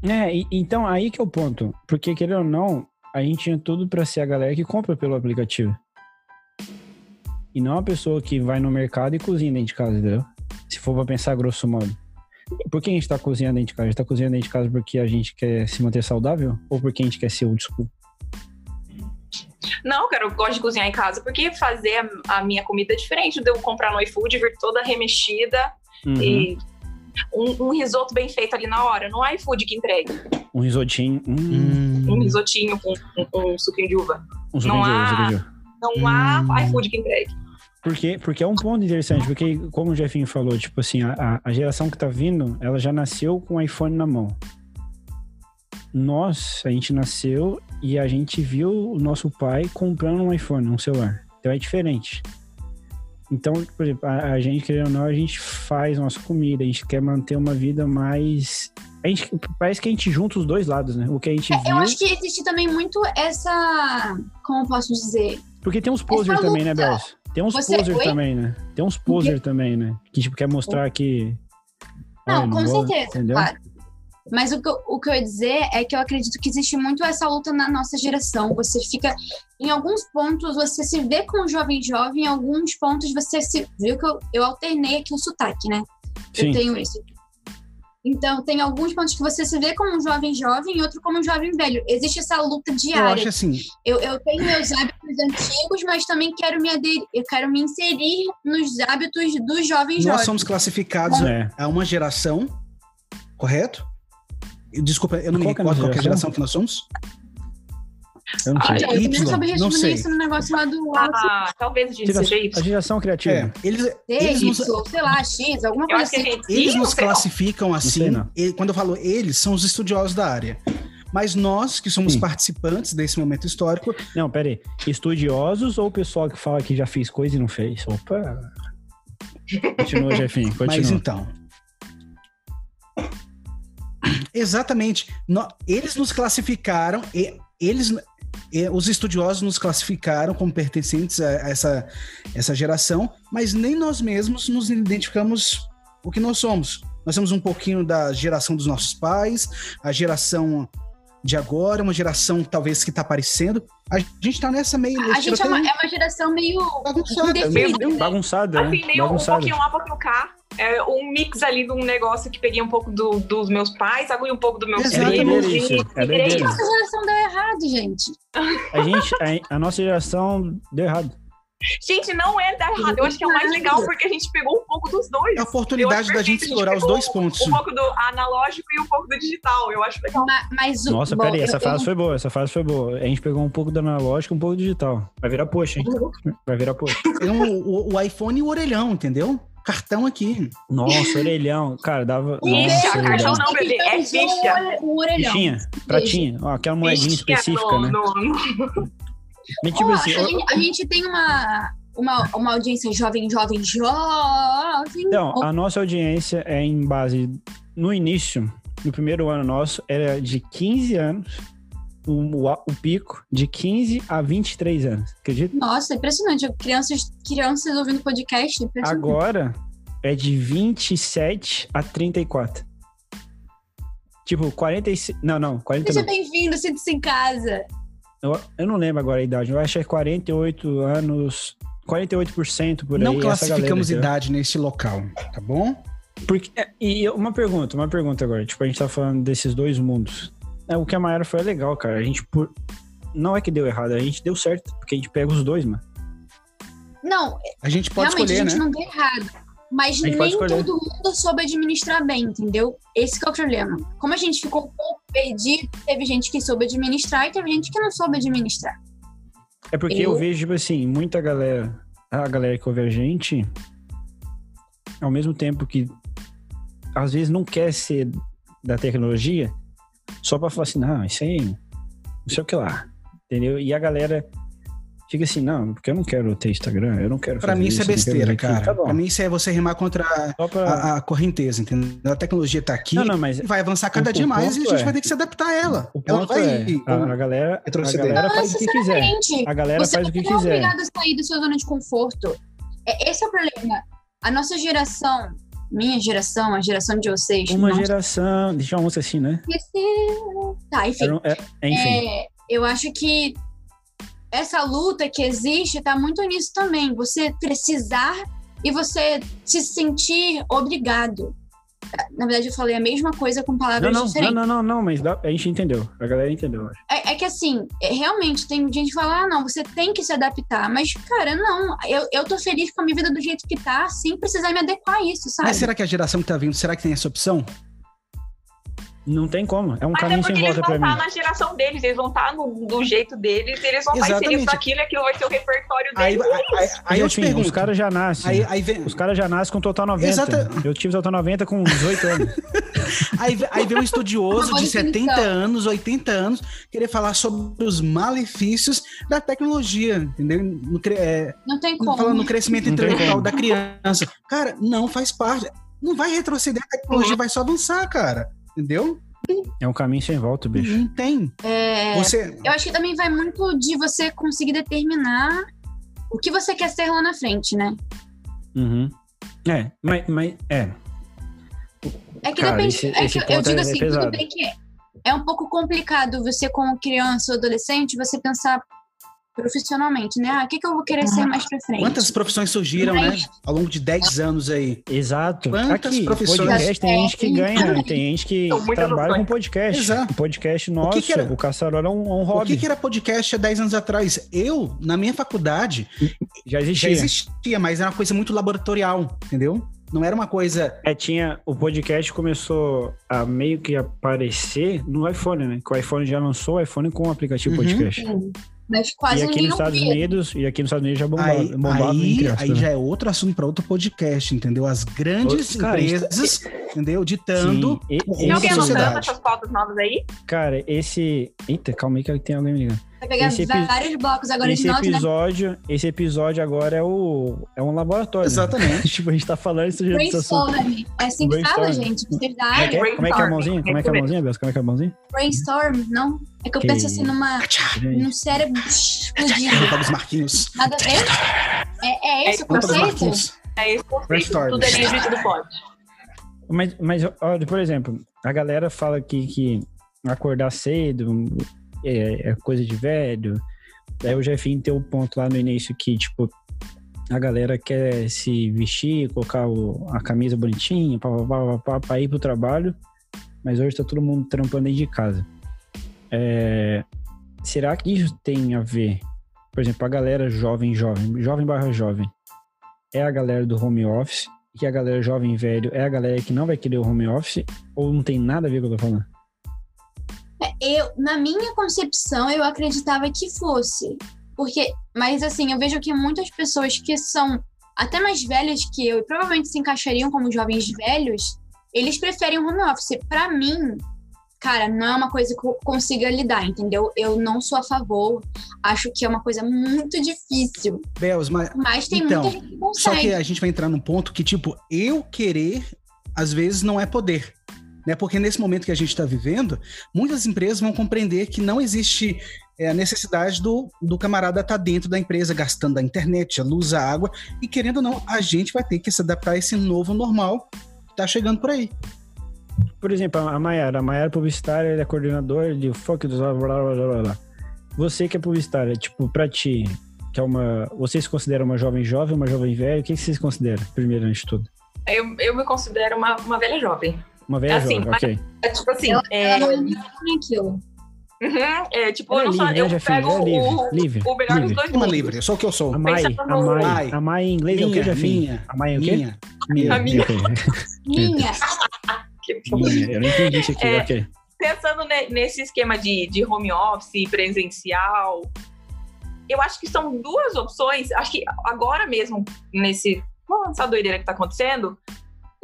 É, e- então aí que é o ponto. Porque, querendo ou não, a gente tinha tudo pra ser a galera que compra pelo aplicativo. E não a pessoa que vai no mercado e cozinha dentro de casa, entendeu? Se for pra pensar grosso modo. Por que a gente tá cozinhando dentro de casa? A gente tá cozinhando dentro de casa porque a gente quer se manter saudável? Ou porque a gente quer ser old school? Não, cara, eu gosto de cozinhar em casa, porque fazer a, minha comida é diferente de eu comprar no iFood, vir toda remexida Uhum. e um, um risoto bem feito ali na hora. Não é iFood que entrega. Um risotinho. Hum, Hum. Um risotinho com um, um suquinho de uva. um suco não de ovo, há- de. Não há Hum. iFood que entregue. Porque, porque é um ponto interessante, porque como o Jefinho falou, tipo assim, a, a- a geração que tá vindo, ela já nasceu com o iPhone na mão. Nós, a gente nasceu e a gente viu o nosso pai comprando um iPhone, um celular. Então é diferente. Então, por exemplo, a, a gente, querendo ou não, a gente faz nossa comida, a gente quer manter uma vida mais. A gente, parece que a gente junta os dois lados, né? O que a gente Eu viu. acho que existe também muito essa. Como eu posso dizer? Porque tem uns poser Essa também, né. Bels? Tem uns Você- poser Oi? também, né? Tem uns poser também, né? Que tipo, quer mostrar que. Não, Ai, com certeza, entendeu? claro. Mas o que, eu, o que eu ia dizer é que eu acredito que existe muito essa luta na nossa geração. Você fica. Em alguns pontos você se vê como jovem jovem, em alguns pontos você se. Viu que eu, eu alternei aqui o sotaque, né? Sim. Eu tenho isso. Então, tem alguns pontos que você se vê como um jovem jovem e outro como um jovem velho. Existe essa luta Eu diária. acho assim, Eu, eu tenho meus hábitos antigos, mas também quero me aderir, eu quero me inserir nos hábitos dos jovens nós jovens. somos classificados É. a uma geração, correto? Desculpa, eu não me Qual que é a recordo qual é a geração? que nós somos. Eu não sei. Ai, Eu também Y, não não sei. responder isso no negócio lá do. Ah, talvez disso Gera- seja A geração criativa. É, eles, eles nos, sei lá, X, alguma coisa acho que a assim. gente. eles nos não sei não. classificam sei assim. não. e quando eu falo eles, são os estudiosos da área. Mas nós, que somos Sim. participantes desse momento histórico, Não, pera aí. Estudiosos ou o pessoal que fala que já fez coisa e não fez? Opa! Continua, Jefinho. Continua. Mas então. Exatamente. Eles nos classificaram, eles, os estudiosos nos classificaram como pertencentes a essa, essa geração, mas nem nós mesmos nos identificamos o que nós somos. Nós somos um pouquinho da geração dos nossos pais, a geração de agora, uma geração talvez que tá aparecendo. A gente tá nessa meio. A gente é uma, é uma geração meio bagunçada. indefinida, né? Bagunçada, né? Assim, meio um Bagunçada. pouquinho lá, um pouquinho cá. É um mix ali de um negócio que peguei um pouco do- dos meus pais, agora um pouco do meu Exatamente. primo. É isso, é e- doideira. Nossa geração deu errado, gente. A gente, a, a nossa geração deu errado. Gente, não é dar errado. Eu acho que é o mais legal porque a gente pegou um pouco dos dois. É a oportunidade da gente explorar os dois pontos. Um pouco do analógico e um pouco do digital. Eu acho legal. Ma- Mas o. Nossa, bom, peraí, essa frase eu- foi boa, essa frase foi boa. A gente pegou um pouco do analógico e um pouco do digital. Vai virar post, hein? Vai virar. Tem um- o, o iPhone e o orelhão, entendeu? Cartão aqui. Nossa, orelhão. Cara, dava. Ficha, Nossa, cartão orelhão. não, bebê, é ficha. O orelhão. Fichinha, pratinha. Ó, aquela moedinha Ixi, específica, no- né? no- Mas, tipo Ó, assim, a, gente, a gente tem uma, uma, uma audiência jovem, jovem, jovem. Então, a nossa audiência é em base. No início, no primeiro ano nosso, era de 15 anos. O, o, pico de 15 a 23 anos. Acredita? Nossa, impressionante. Crianças, crianças ouvindo podcast. Agora é de 27 a 34. Tipo, 45. Não, não, 40 Seja bem-vindo, sinta-se em casa. Eu, eu não lembro agora a idade. Eu acho que é 48 anos. 48% por aí. Não essa classificamos galera, idade nesse local, tá bom? Porque, é, e uma pergunta, uma pergunta agora. Tipo, a gente tá falando desses dois mundos. É, o que a Mayara foi legal, cara. A gente, por... não é que deu errado, a gente deu certo. Porque a gente pega os dois, mano. Não, A gente pode realmente, escolher, a gente né? não deu errado. Mas nem todo mundo soube administrar bem, entendeu? Esse que é o problema. Como a gente ficou um pouco perdido, teve gente que soube administrar e teve gente que não soube administrar. É porque eu, Eu- vejo, tipo assim, muita galera. A galera que ouve a gente, ao mesmo tempo que às vezes não quer ser da tecnologia, só pra falar assim, não, isso aí, não sei o que lá. Entendeu? E a galera fica assim, não, porque eu não quero ter Instagram, eu não quero Pra fazer mim isso é eu não quero besteira, cara. Tá bom. pra mim isso é você remar contra a, pra... a- a correnteza, entendeu? A tecnologia tá aqui Não, não, mas vai avançar cada o- dia o mais e a gente é- vai ter que se adaptar a ela. o Ela vai é, a, a galera, a galera faz o que quiser. A galera Você faz o que não é quiser. obrigado a sair da sua zona de conforto. É, esse é o problema. A nossa geração, minha geração, a geração de vocês, Uma não geração. Deixa uma música assim, né? Tá, enfim. Era é- é, enfim. É, eu acho que essa luta que existe tá muito nisso também. Você precisar e você se sentir obrigado. Na verdade, eu falei a mesma coisa com Não, palavras não, não, diferentes. não, não, não, mas dá- a gente entendeu. A galera entendeu. acho. É, é que assim, é, realmente tem gente que fala, ah, não, você tem que se adaptar. Mas, cara, não, eu, eu tô feliz com a minha vida do jeito que tá, sem precisar me adequar a isso, sabe? Mas será que a geração que tá vindo, será que tem essa opção? Não tem como. É um Mas é caminho sem eles volta vão pra estar mim. na geração deles, eles vão estar no, do jeito deles, eles vão estar inseridos Exatamente. naquilo e aquilo vai ser o repertório Aí, deles. aí, aí, aí eu te pergunto. os caras já nascem. Aí, aí, vem, Os caras já nascem com total 90. Exata- Eu tive total 90 com 18 anos. aí, vem- aí vem um estudioso de boa 70 definição. anos, 80 anos, querer falar sobre os malefícios da tecnologia, entendeu? No, cre- é, Não tem como. falando no crescimento intelectual da criança. Cara, não faz parte. Não vai retroceder, a tecnologia vai só avançar, cara. Entendeu? É um caminho sem volta, bicho. Não tem. É, Você. Eu acho que também vai muito de você conseguir determinar o que você quer ser lá na frente, né? Uhum. É, mas, mas é. É que Cara, depende. esse- é esse que eu digo é assim, pesado. tudo bem que é um pouco complicado você, como criança ou adolescente, você pensar profissionalmente, né? Ah, o que, que eu vou querer ser mais pra frente? Quantas profissões surgiram, né? Mas- Ao longo de 10 anos aí. Exato. Quantas Aqui, profissões- podcast, tem gente que ganha, tem gente que trabalha com podcast. Exato. O podcast O nosso, que o, que era- Caçarola é um, é um O hobby. que, que era podcast há 10 anos atrás? Eu, na minha faculdade, Já já existia. existia, mas era uma coisa muito laboratorial, entendeu? Não era uma coisa. É, tinha. O podcast começou a meio que aparecer no iPhone, né? Que o iPhone já lançou o iPhone com o aplicativo Uhum. podcast. Sim. Mas E quase aqui ninguém nos Estados ouvia. Unidos, e aqui nos Estados Unidos já bombava, Aí, bombava aí, aí né? já é outro assunto para outro podcast, entendeu? As grandes Outro- cara, empresas, entendeu? Ditando. Sim, e- com Tem a alguém esse- anotando sociedade. essas pautas novas aí? Cara, esse. Eita, calma aí que tem alguém me ligando. Vai pegar esse epi- vários blocos agora esse de nota, né? episódio, esse episódio agora é o é um laboratório. né? Exatamente. tipo, a gente tá falando isso de desse assunto. Brainstorm. É assim que fala, gente. Vocês da Como é, que área. é? Como é que é a mãozinha? Como é que é a mãozinha, Bels? Como é que é a mãozinha? Brainstorm, não? É que eu Que penso assim numa, num cérebro explodido. Conta dos Marquinhos. Nada a ver? É, é esse o Conta dos conceito? Marquinhos. É esse conceito, Brainstorm. tudo é livre, tudo pode. Mas, mas olha, por exemplo, a galera fala aqui que acordar cedo, é, é coisa de velho. Daí o Jefinho tem um ponto lá no início que, tipo, a galera quer se vestir, colocar o, a camisa bonitinha, pá, pá, pá, pá, pra ir pro trabalho, mas hoje tá todo mundo trampando dentro de casa. É, será que isso tem a ver, por exemplo, a galera jovem, jovem, jovem barra jovem, é a galera do home office, e a galera jovem velho é a galera que não vai querer o home office, ou não tem nada a ver com o que eu tô falando? Eu, na minha concepção, eu acreditava que fosse. Porque, mas assim, eu vejo que muitas pessoas que são até mais velhas que eu e provavelmente se encaixariam como jovens velhos, eles preferem o home office. Para mim, cara, não é uma coisa que eu consiga lidar, entendeu? Eu não sou a favor. Acho que é uma coisa muito difícil. Belos, mas, Mas tem Então, muita gente que só que consegue. a gente vai entrar num ponto que, tipo, eu querer, às vezes, não é poder. Né? Porque nesse momento que a gente está vivendo, muitas empresas vão compreender que não existe é, a necessidade do, do camarada estar dentro da empresa, gastando a internet, a luz, a água, e querendo ou não, a gente vai ter que se adaptar a esse novo normal que está chegando por aí. Por exemplo, a Mayara, a Mayara é publicitária, ele é coordenador de fuck dos blá blá blá blá blá. Você que é publicitária, tipo, pra ti, que é uma. Você se considera uma jovem jovem, uma jovem velha? O que que você se considera, primeiro antes de tudo? Eu, eu me considero uma, uma velha jovem. Uma velha Assim, mas- ok. É tipo assim, Ela, é, ela não é nem aquilo. uhum, é, tipo, Ela é eu não livre, eu né, Jefinho? pego é livre, o, livre, o melhor livre. dos dois Uma mundos. livre, eu sou o que eu sou. A Mai, a Mai, a Mai em inglês é o que, Minha, Jefinho? minha, A Mai é o quê? minha. Minha. A minha. Minha. Que- Minha, Eu não entendi isso aqui, É. ok. pensando ne- nesse esquema de, de home office, presencial, eu acho que são duas opções. Acho que agora mesmo, nesse essa doideira que tá acontecendo,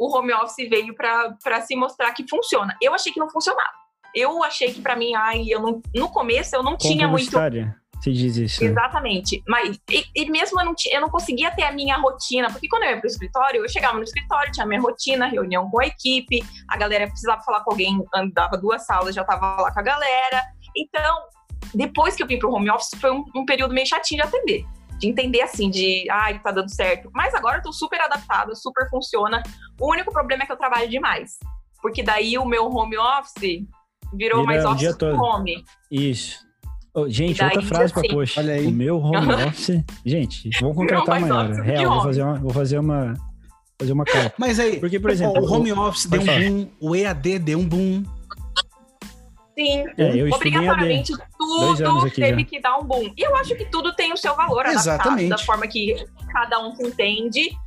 o home office veio para se mostrar que funciona. Eu achei que não funcionava. Eu achei que para mim, ai, eu não, no começo eu não Como tinha muito se diz isso. né? Exatamente. Mas e, e mesmo eu não, eu não conseguia ter a minha rotina, porque quando eu ia pro escritório, eu chegava no escritório, tinha a minha rotina, reunião com a equipe, a galera precisava falar com alguém, andava duas salas, já tava lá com a galera. Então, depois que eu vim pro home office, foi um, um período meio chatinho de atender. De entender assim, de ai, tá dando certo. Mas agora eu tô super adaptada, super funciona. O único problema é que eu trabalho demais. Porque daí o meu home office virou Vira mais office todo. home. Isso. Ô, gente, daí, outra frase pra assim, post. olha aí. O meu home office. Gente, vou contratar que Real, vou fazer uma. Vou fazer uma. Fazer uma capa. Mas aí, Porque, por exemplo, o home office deu um falar. boom, o EAD deu um boom. Sim, É, eu obrigatoriamente anos tudo aqui teve já. que dar um boom. E eu acho que tudo tem o seu valor adaptado Exatamente. da forma que cada um se entende.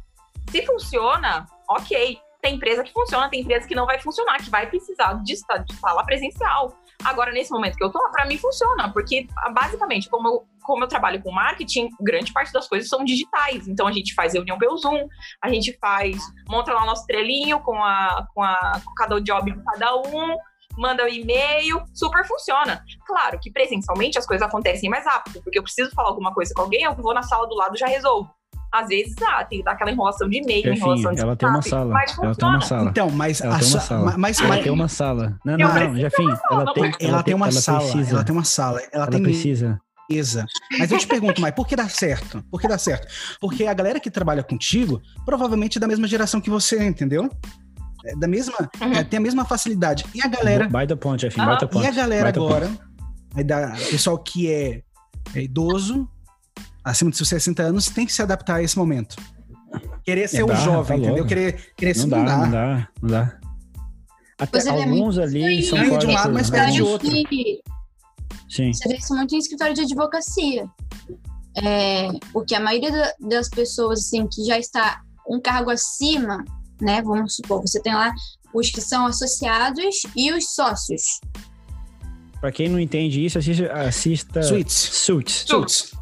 Se funciona, ok. Tem empresa que funciona, tem empresa que não vai funcionar, que vai precisar de, estar- de sala presencial. Agora, nesse momento que eu tô, pra mim funciona, porque ah, basicamente, como eu, como eu trabalho com marketing, grande parte das coisas são digitais. Então a gente faz reunião pelo Zoom, a gente faz, monta lá o nosso trelinho com, a, com, a, com cada job de cada um, manda o e-mail, super funciona. Claro que presencialmente as coisas acontecem mais rápido, porque eu preciso falar alguma coisa com alguém, eu vou na sala do lado e já resolvo. Às vezes, ah, tem que dar aquela enrolação de e-mail, enrolação de ela tem uma sala. Ela tem uma sala. Então, mas Ela tem uma sa- sala. mas, Ela tem uma sala. Não, não, não, sala, Ela tem, ela, tem uma sala, ela tem uma sala, ela, tem precisa. mesa. Mas eu te pergunto, mas por que dá certo? Por que dá certo? Porque a galera que trabalha contigo provavelmente é da mesma geração que você, entendeu? É da mesma, Uhum. é, tem a mesma facilidade. E a galera, Baita Jefinho. Aham. Baita ponto. e a galera baita agora, aí da, o pessoal que é, é idoso, acima de seus 60 anos, tem que se adaptar a esse momento. Querer ser o dá, jovem, tá entendeu? Querer, querer se Não dá, mudar. não dá, não dá. Até Você alguns ali são aí, de um lado, mas perde de outro. de- Sim. Você vê isso muito em escritório de advocacia. É, porque a maioria da- das pessoas assim, que já está um cargo acima, né? Vamos supor, você tem lá os que são associados e os sócios. Pra quem não entende isso, assista, assista Suítes. Suits. Suits.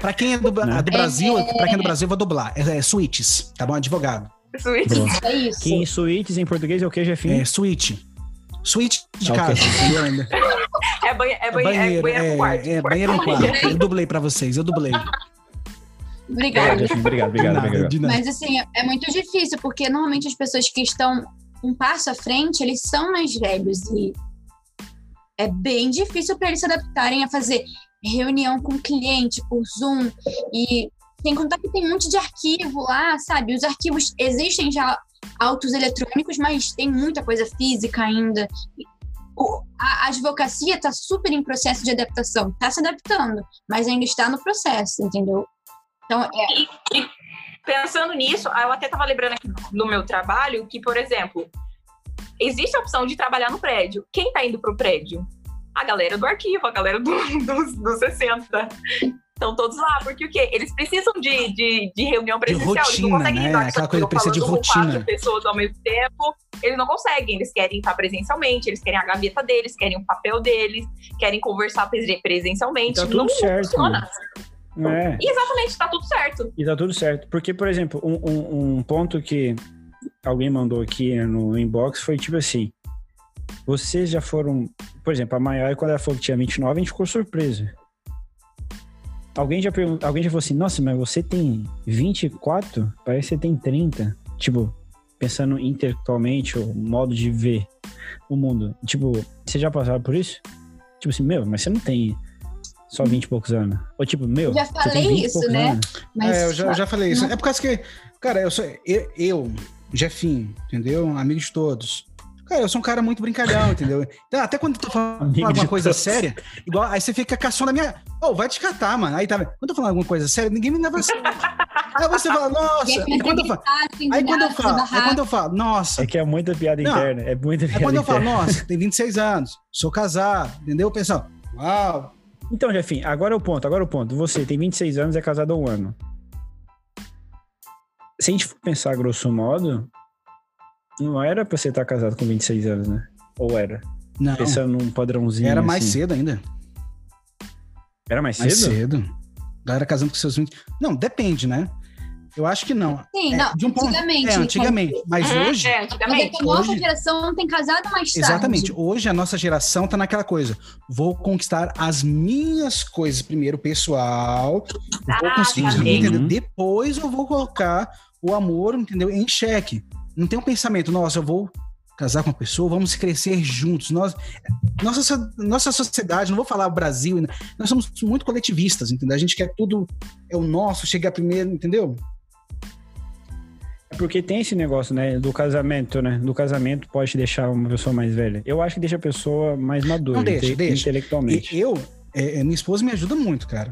Pra quem é do, a do Brasil, pra quem é do Brasil, eu vou dublar. É, é suítes, tá bom? Advogado. Suíte. Boa. É isso. Que em suítes em português é o que, Jefinho? É suíte. Suíte de Ok. casa, entendeu ainda? É, banhe é, É banhe é banheiro com quarto. é, é banheiro em quarto. Eu dublei pra vocês, eu dublei. Obrigada. Obrigado, obrigado, nada. Mas assim, é- é muito difícil, porque normalmente as pessoas que estão um passo à frente, eles são mais velhos e é bem difícil para eles se adaptarem a fazer reunião com cliente por Zoom e sem contar que tem um monte de arquivo lá, sabe? Os arquivos existem já autos eletrônicos, mas tem muita coisa física ainda. a advocacia está super em processo de adaptação, está se adaptando, mas ainda está no processo, entendeu? Então, é, E, e pensando nisso, eu até estava lembrando aqui no meu trabalho que, por exemplo, existe a opção de trabalhar no prédio. Quem está indo para o prédio? A galera do arquivo, a galera do, dos, dos 60. Estão todos lá, porque o quê? Eles precisam de, de, de reunião presencial. eles rotina, não conseguem né? Aquela essa coisa precisa de rotina. quatro pessoas ao mesmo tempo. Eles não conseguem. Eles querem estar presencialmente, eles querem a gaveta deles, querem o papel deles, querem conversar presen- presencialmente. Tudo não certo, funciona. É. E exatamente, tá tudo certo. E tá tudo certo. Porque, por exemplo, um, um- um ponto que alguém mandou aqui no inbox foi tipo assim: vocês já foram. Por exemplo, a Maior, quando ela falou que tinha 29, a gente ficou surpreso. Alguém já, pergun- alguém já falou assim: nossa, mas você tem 24? Parece que você tem 30. Tipo, pensando intelectualmente, o modo de ver o mundo. Tipo, vocês já passaram por isso? Tipo assim, meu, mas você não tem só 20 e poucos anos. Ou tipo, meu. Já você tem falei 20 isso, né? mas É, eu já, eu já falei isso. É por causa que, cara, eu sou. Eu, eu, Jefinho, entendeu? Amigo de todos. Cara, eu sou um cara muito brincalhão, entendeu? Então, até quando eu tô falando Amigo alguma coisa todos. séria, igual, aí você fica caçando a minha. Ô, vai te catar, mano. Aí tá. Quando eu tô falando alguma coisa séria, ninguém me leva a sério. Aí você fala, nossa. Aí quando eu falo, aí quando eu falo, aí quando eu falo, nossa. É que é muita piada Não. interna. É muita Aí piada quando eu falo, interna. nossa, tem 26 anos, sou casado, entendeu? Pessoal, uau. Então, Jefim, agora é o ponto, agora é o ponto. Você tem 26 anos, é casado há um ano. Se a gente for pensar grosso modo, não era pra você estar casado com 26 anos, né? Ou era? Não, Pensando num padrãozinho. era mais assim. cedo ainda. Era mais cedo? Mais cedo. Galera casando com seus 20. Não, depende, né? Eu acho que não. Sim, É, não, de um ponto- antigamente. É, antigamente. Mas Uhum, hoje. É, é antigamente. que a nossa hoje- geração tem casado mais tarde. Exatamente. Hoje a nossa geração tá naquela coisa. Vou conquistar as minhas coisas primeiro, pessoal. Vou Ah, conseguir, saquei. entendeu? Depois eu vou colocar o amor, entendeu? Em xeque. Não tem um pensamento, nossa, eu vou casar com uma pessoa, vamos crescer juntos. Nós, nossa, nossa sociedade, não vou falar o Brasil, né? nós somos muito coletivistas, entendeu? A gente quer tudo é o nosso, chegar primeiro, entendeu? É Porque tem esse negócio, né? Do casamento, né? Do casamento pode deixar uma pessoa mais velha. Eu acho que deixa a pessoa mais madura, Não, deixa, inte- deixa. intelectualmente. E eu, é, é, minha esposa me ajuda muito, cara.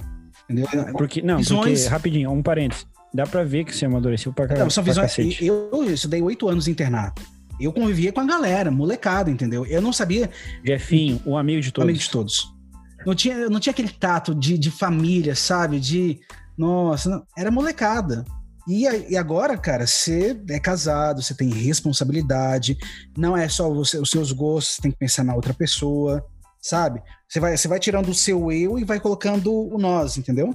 Entendeu? Porque, não, Visões- porque, rapidinho, um parênteses. Dá pra ver que você amadureceu pra, ca- Não, são pra visões. cacete. Eu, eu estudei oito anos em internato. Eu convivia com a galera, molecada, entendeu? Eu não sabia Jefinho, o amigo de todos. amigo de todos. Não tinha, não tinha aquele tato de, de família, sabe? De. Nossa, não, era molecada. E, e agora, cara, você é casado, você tem responsabilidade, não é só você- os seus gostos, você tem que pensar na outra pessoa, sabe? Você vai, você vai tirando o seu eu e vai colocando o nós, entendeu?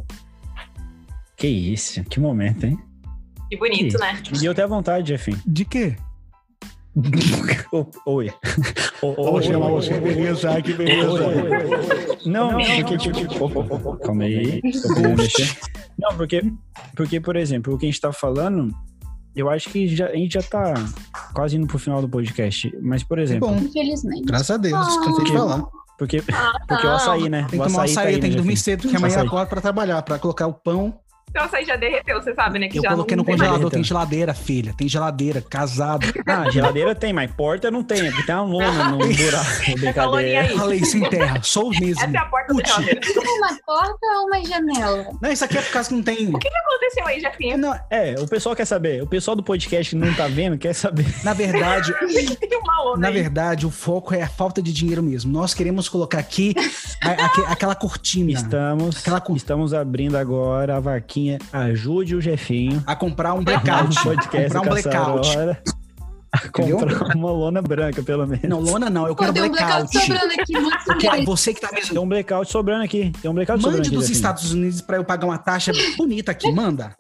Que isso, que momento, hein? Que bonito, né? Me deu até vontade, Jefinho. De quê? Oi. Vou oi, você, oi, beleza, que beleza. oi, oi, oi. Não, porque tipo. Calma aí. Tô querendo mexer. Não, porque, porque, por exemplo, o que a gente tá falando, eu acho que já, a gente já tá quase indo pro final do podcast. Mas, por exemplo, Bom, Infelizmente. graças a Deus, Ah. cansei de Que- falar. porque, Ah, porque o não. açaí, né? Tem o que tomar açaí tá açaí, aí, tem né, que dormir Jefinho? cedo, porque amanhã eu acordo pra trabalhar, pra colocar o pão. Então açaí já derreteu, você sabe, né? Que Eu já coloquei não no congelador, tem geladeira, filha. Tem geladeira, casado. Ah, geladeira tem, mas porta não tem, porque tem uma lona no buraco. Brincadeira. aí. Falei sem terra, sou mesmo. Essa é a porta Putz. da geladeira. Uma porta ou uma janela? Não, isso aqui é por causa que não tem. O que aconteceu aí, Jefinho? Não, É, o pessoal quer saber. O pessoal do podcast que não tá vendo quer saber. na verdade, Tem uma onda na aí. verdade, o foco é a falta de dinheiro mesmo. Nós queremos colocar aqui a- aque- aquela cortina. Estamos, Aquela estamos abrindo agora a Ajude o Jefinho. A comprar um blackout. podcast comprar um blackout. Comprar uma lona branca, pelo menos. Não, lona não, eu Pô, quero tem um blackout sobrando aqui. Quero- bem. você que tá Tem mesmo. um blackout sobrando aqui. Tem um blackout sobrando Mande aqui. dos Jefinho. Estados Unidos pra eu pagar uma taxa bonita aqui, manda.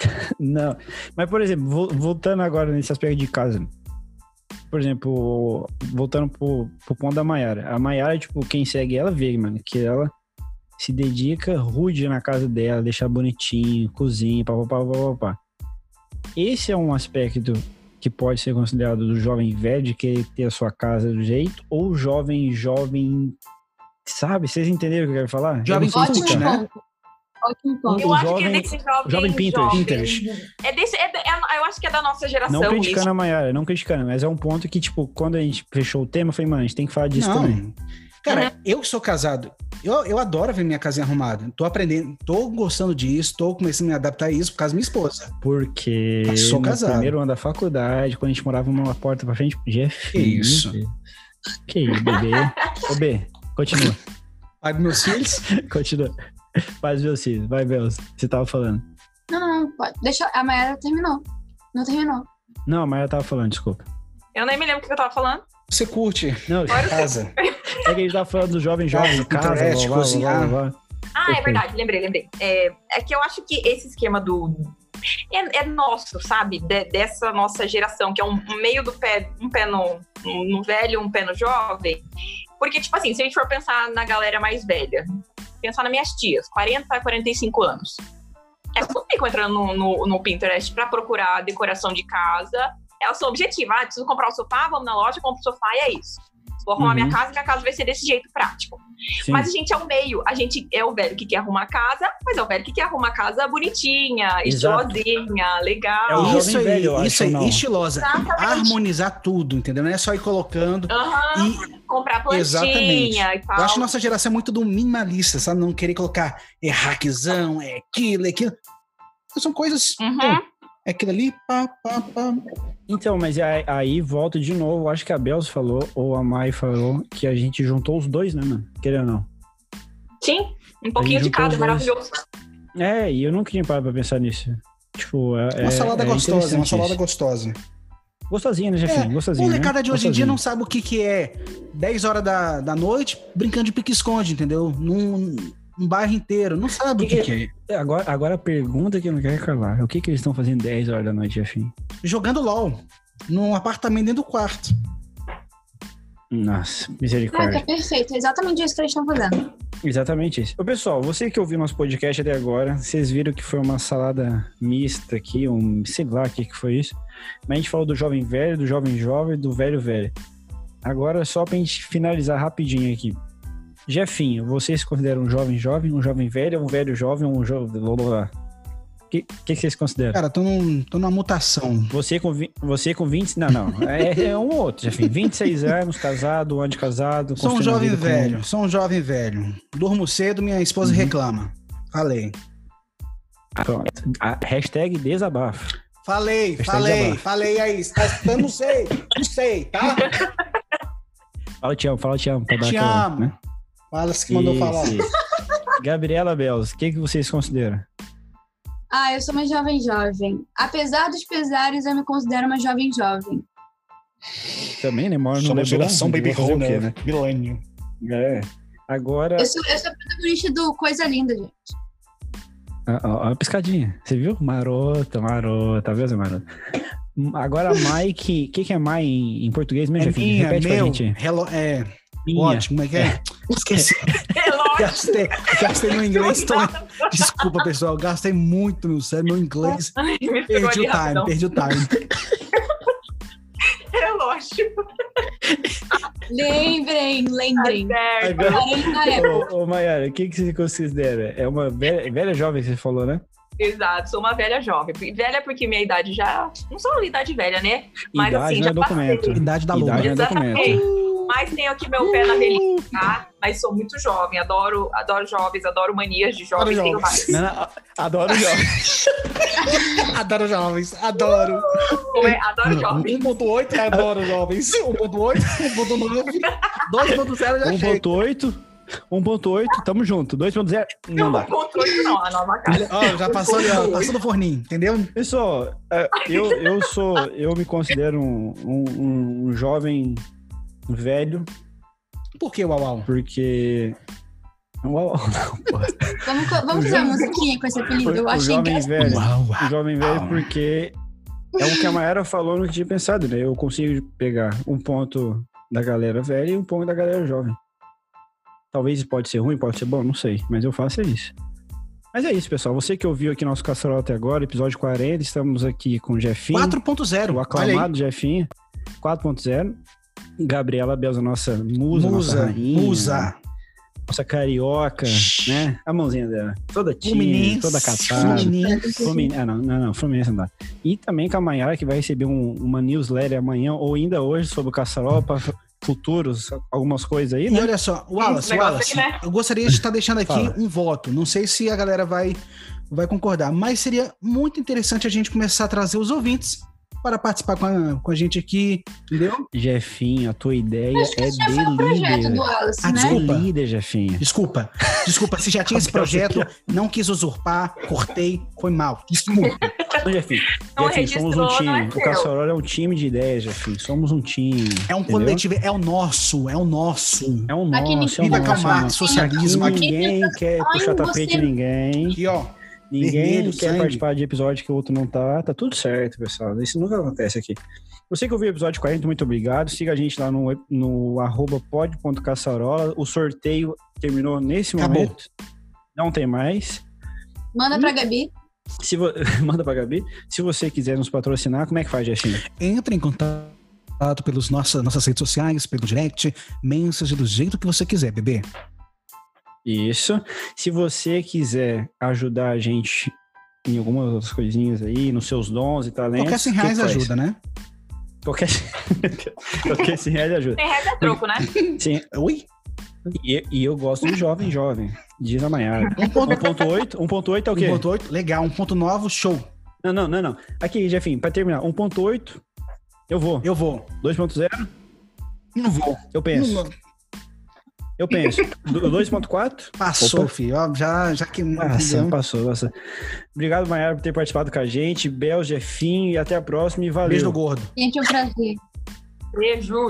Não. Mas, por exemplo, vo- voltando agora nesse aspecto de casa. Por exemplo, voltando pro, pro ponto da Maiara. A Maiara, tipo, quem segue ela vê, mano, que ela se dedica rude na casa dela, deixar bonitinho, cozinha, papapá, papapá. Esse é um aspecto que pode ser considerado do jovem velho de querer ter a sua casa do jeito, ou jovem, jovem. Sabe? Vocês entenderam o que eu quero falar? Jovem Ótimo né? ponto. Ótimo ponto. Eu O acho que jovem- é desse jovem. jovem Pinterest. jovem. Pinterest. É desse, é, é- eu acho que é da nossa geração. Não isso. criticando a Maiara, não criticando, mas é um ponto que, tipo, quando a gente fechou o tema, eu falei, mano, a gente tem que falar disso Não. também. Cara, eu que sou casado, eu, eu adoro ver minha casinha arrumada. Tô aprendendo, tô gostando disso, tô começando a me adaptar a isso por causa da minha esposa. Porque Eu sou no casado. primeiro ano da faculdade, quando a gente morava numa porta pra frente, Jeff. Que isso? Que isso, bebê. Ô, B, continua, Pai dos meus filhos. continua. Faz meus filhos, vai, Belos. Você tava falando. Não, não, não, pode. Deixa. A Mayara terminou. Não terminou. Não, a Maia tava falando, desculpa. Eu nem me lembro o que eu tava falando. Você curte Não, casa. é que a gente tava falando do jovem jovem, Casa, casa, Pinterest, blá, cozinhar. blá, blá. Ah, é verdade, lembrei, lembrei. É, é que eu acho que esse esquema do. É, é nosso, sabe? De- dessa nossa geração, que é um, meio do pé, um pé no, no velho, um pé no jovem. Porque, tipo assim, se a gente for pensar na galera mais velha, pensar nas minhas tias, 40 a 45 anos. Elas não ficam entrando no, no, no Pinterest pra procurar decoração de casa. Elas são objetivas. Ah, preciso comprar o sofá, vamos na loja, compro o sofá e é isso. Vou arrumar Uhum. minha casa, minha casa vai ser desse jeito prático. Sim. Mas a gente é o meio. A gente é o velho que quer arrumar a casa, mas é o velho que quer arrumar a casa bonitinha, Exato. estilosinha, legal. É o isso aí, velho, isso aí, não. estilosa. Exatamente. Harmonizar tudo, entendeu? Não é só ir colocando. Aham, E comprar plantinha Exatamente. e tal. eu acho que nossa geração é muito do minimalista, sabe? Não querer colocar é hackzão, é aquilo, é aquilo. São coisas. Uhum. pô, é aquilo ali, pá, pá, pá. Então, mas aí, aí volta de novo. Acho que a Bels falou, ou a Mai falou, que a gente juntou os dois, né, mano? Querendo ou não. Sim, um pouquinho de cada, maravilhoso. É, e eu nunca tinha parado pra pensar nisso. Tipo, é. Uma é- salada é gostosa, uma salada isso. gostosa. Gostosinha, né, Jefinho? É, Gostosinha. O né? molecada de hoje em dia não sabe o que, que é 10 horas da, da noite brincando de pique-esconde, entendeu? Num, num bairro inteiro. Não sabe o que, que é. Agora, agora a pergunta que eu não quero calar: o que, que eles estão fazendo 10 horas da noite, Jefinho? Jogando LOL. Num apartamento dentro do quarto. Nossa, misericórdia. perfeito. É exatamente isso que eles estão fazendo. Exatamente isso. Ô, pessoal, você que ouviu nosso podcast até agora, vocês viram que foi uma salada mista aqui, um sei lá o que, que foi isso. Mas a gente falou do jovem velho, do jovem jovem, do velho velho. Agora, só pra gente finalizar rapidinho aqui. Jefinho, você se considera um jovem jovem, um jovem velho, um velho jovem, um jovem. O que, que, que vocês consideram? Cara, tô, num, tô numa mutação. Você com, vi- você com 20. Não, não. É, é um ou outro, Jefinho. 26 anos, casado, um ano de casado. Sou um jovem velho, sou um jovem velho. Durmo cedo, minha esposa Uhum. reclama. Falei. Pronto. A hashtag desabafo. Falei, Hashtag falei, desabafo. falei aí. Tá escutando? Não sei, não sei, tá? Fala te amo, fala te amo. Pra dar Te aquela, amo. né? Fala se que mandou Isso, falar. isso. Gabriela Belos, o que, que vocês consideram? Ah, eu sou uma jovem jovem. Apesar dos pesares, eu me considero uma jovem jovem. Também, né? Mora no Somos geração Baby fazer o quê, Homer, milênio. É. Agora, Eu sou, eu sou a protagonista do Coisa Linda, gente. ó, ó, ó, a piscadinha. Você viu? Marota, marota, tá vendo, marota? Agora, Mike, o que, que é Mai em, em português mesmo, É minha, Repete meu, pra gente. hello, é, Minha. ótimo, como é que é? Esqueci, Relógio. gastei, gastei no inglês, tô... desculpa pessoal, gastei muito meu cérebro, meu inglês, Ai, me perdi o time, rapidão. perdi o time. Relógio. Lembrem, lembrem. Agora- 40 época. Ô, ô Mayara, o que, que você considera? É uma velha, velha jovem que você falou, né? Exato, sou uma velha jovem. Velha porque minha idade já. Não sou uma idade velha, né? Mas Idade assim, já é documento. passei. Idade da Idade lua. é documento. Mas tenho aqui meu pé na velhice, tá? Mas sou muito jovem, adoro, adoro jovens, adoro manias de jovens, Adoro tenho jovens. Não, não, adoro jovens. Adoro jovens, adoro. Como é? Adoro jovens. 1.8, adoro jovens. 1.8, 1.9, 2.0 já chega. 1.8, 1.8, tamo junto. 2.0, não dá. controle não, a nova cara. Ó, já passou passou do forninho, entendeu? Pessoal, é, eu, eu sou, eu me considero um, um, um jovem velho, Por que, Uau, Uau? porque. Uau, não, pô. Vamos, vamos fazer uma musiquinha com esse apelido. Eu O achei jovem engraçado. velho. Uau, O uau. jovem velho, porque é o que a Mayara falou no que tinha pensado, né? Eu consigo pegar um ponto da galera velha e um ponto da galera jovem. Talvez pode ser ruim, pode ser bom, não sei, mas eu faço é isso. Mas é isso, pessoal. Você que ouviu aqui nosso Caçarol até agora, episódio 40, estamos aqui com o Jefinho, 4.0. o aclamado Jefinho, 4.0. Gabriela Belza, nossa musa, nossa Musa, rainha. musa. nossa carioca, né? A mãozinha dela. Toda tímida, toda capada. Fluminense. Fluminense. Ah, não, não, não, Fluminense não dá. E também com a Mayara, que vai receber um- uma newsletter amanhã ou ainda hoje sobre o Caçarola para futuros, algumas coisas aí, E né? olha só, Wallace, Esse Wallace, aqui, né? eu gostaria de estar deixando aqui Fala. um voto. Não sei se a galera vai, vai concordar, mas seria muito interessante a gente começar a trazer os ouvintes para participar com a, com a gente aqui, entendeu? Jefinho, a tua ideia Acho que é foi um de líder. do Ah, né? desculpa. De líder, Jefinho. Desculpa, desculpa, se já tinha esse projeto, não quis usurpar, cortei, foi mal. Desculpa. Então, Jefinho, Não Jefinho, somos um é time. o seu. Caçarola é um time de ideias, Jefinho. Somos um time. É um entendeu? coletivo, é o nosso, é o nosso. É Aqui nosso, é. Karl é um Marx, nosso. socialismo. Aqui Aqui, ninguém quer puxar tapete de ninguém. aqui ó. Ninguém Vermelho, quer sangue. participar de episódio que o outro não tá. Tá tudo certo, pessoal. Isso nunca acontece aqui. Você que ouviu o episódio 40, muito obrigado. Siga a gente lá no, no arroba pod.caçarola. O sorteio terminou nesse Acabou. momento. Não tem mais. Manda pra Gabi. Se vo... Manda pra Gabi. Se você quiser nos patrocinar, como é que faz, Jefinho? Entre em contato pelas nossas, nossas redes sociais, pelo direct, mensagem do jeito que você quiser, bebê. Isso. Se você quiser ajudar a gente em algumas outras coisinhas aí, nos seus dons e talentos. Qualquer 100 o que reais faz? ajuda, né? Qualquer, Qualquer 100 reais ajuda. Tem regra troco, né? Sim. Oi? E, e eu gosto de jovem, jovem. Diz a Maiara. 1.8, 1.8? 1.8 é o quê? 1.8, legal. 1.9, show. Não, não, não, não. Aqui, Jefinho, pra terminar. 1.8, eu vou. Eu vou. 2.0, Não vou. eu penso. Não- Eu penso. Do- 2.4? Passou, Opa. filho. Ó, já, já que. Nossa, passou, nossa. Obrigado, Maiara, por ter participado com a gente. Bel, Jefinho, e até a próxima. E valeu. Beijo do gordo. Gente, é um prazer. Beijo.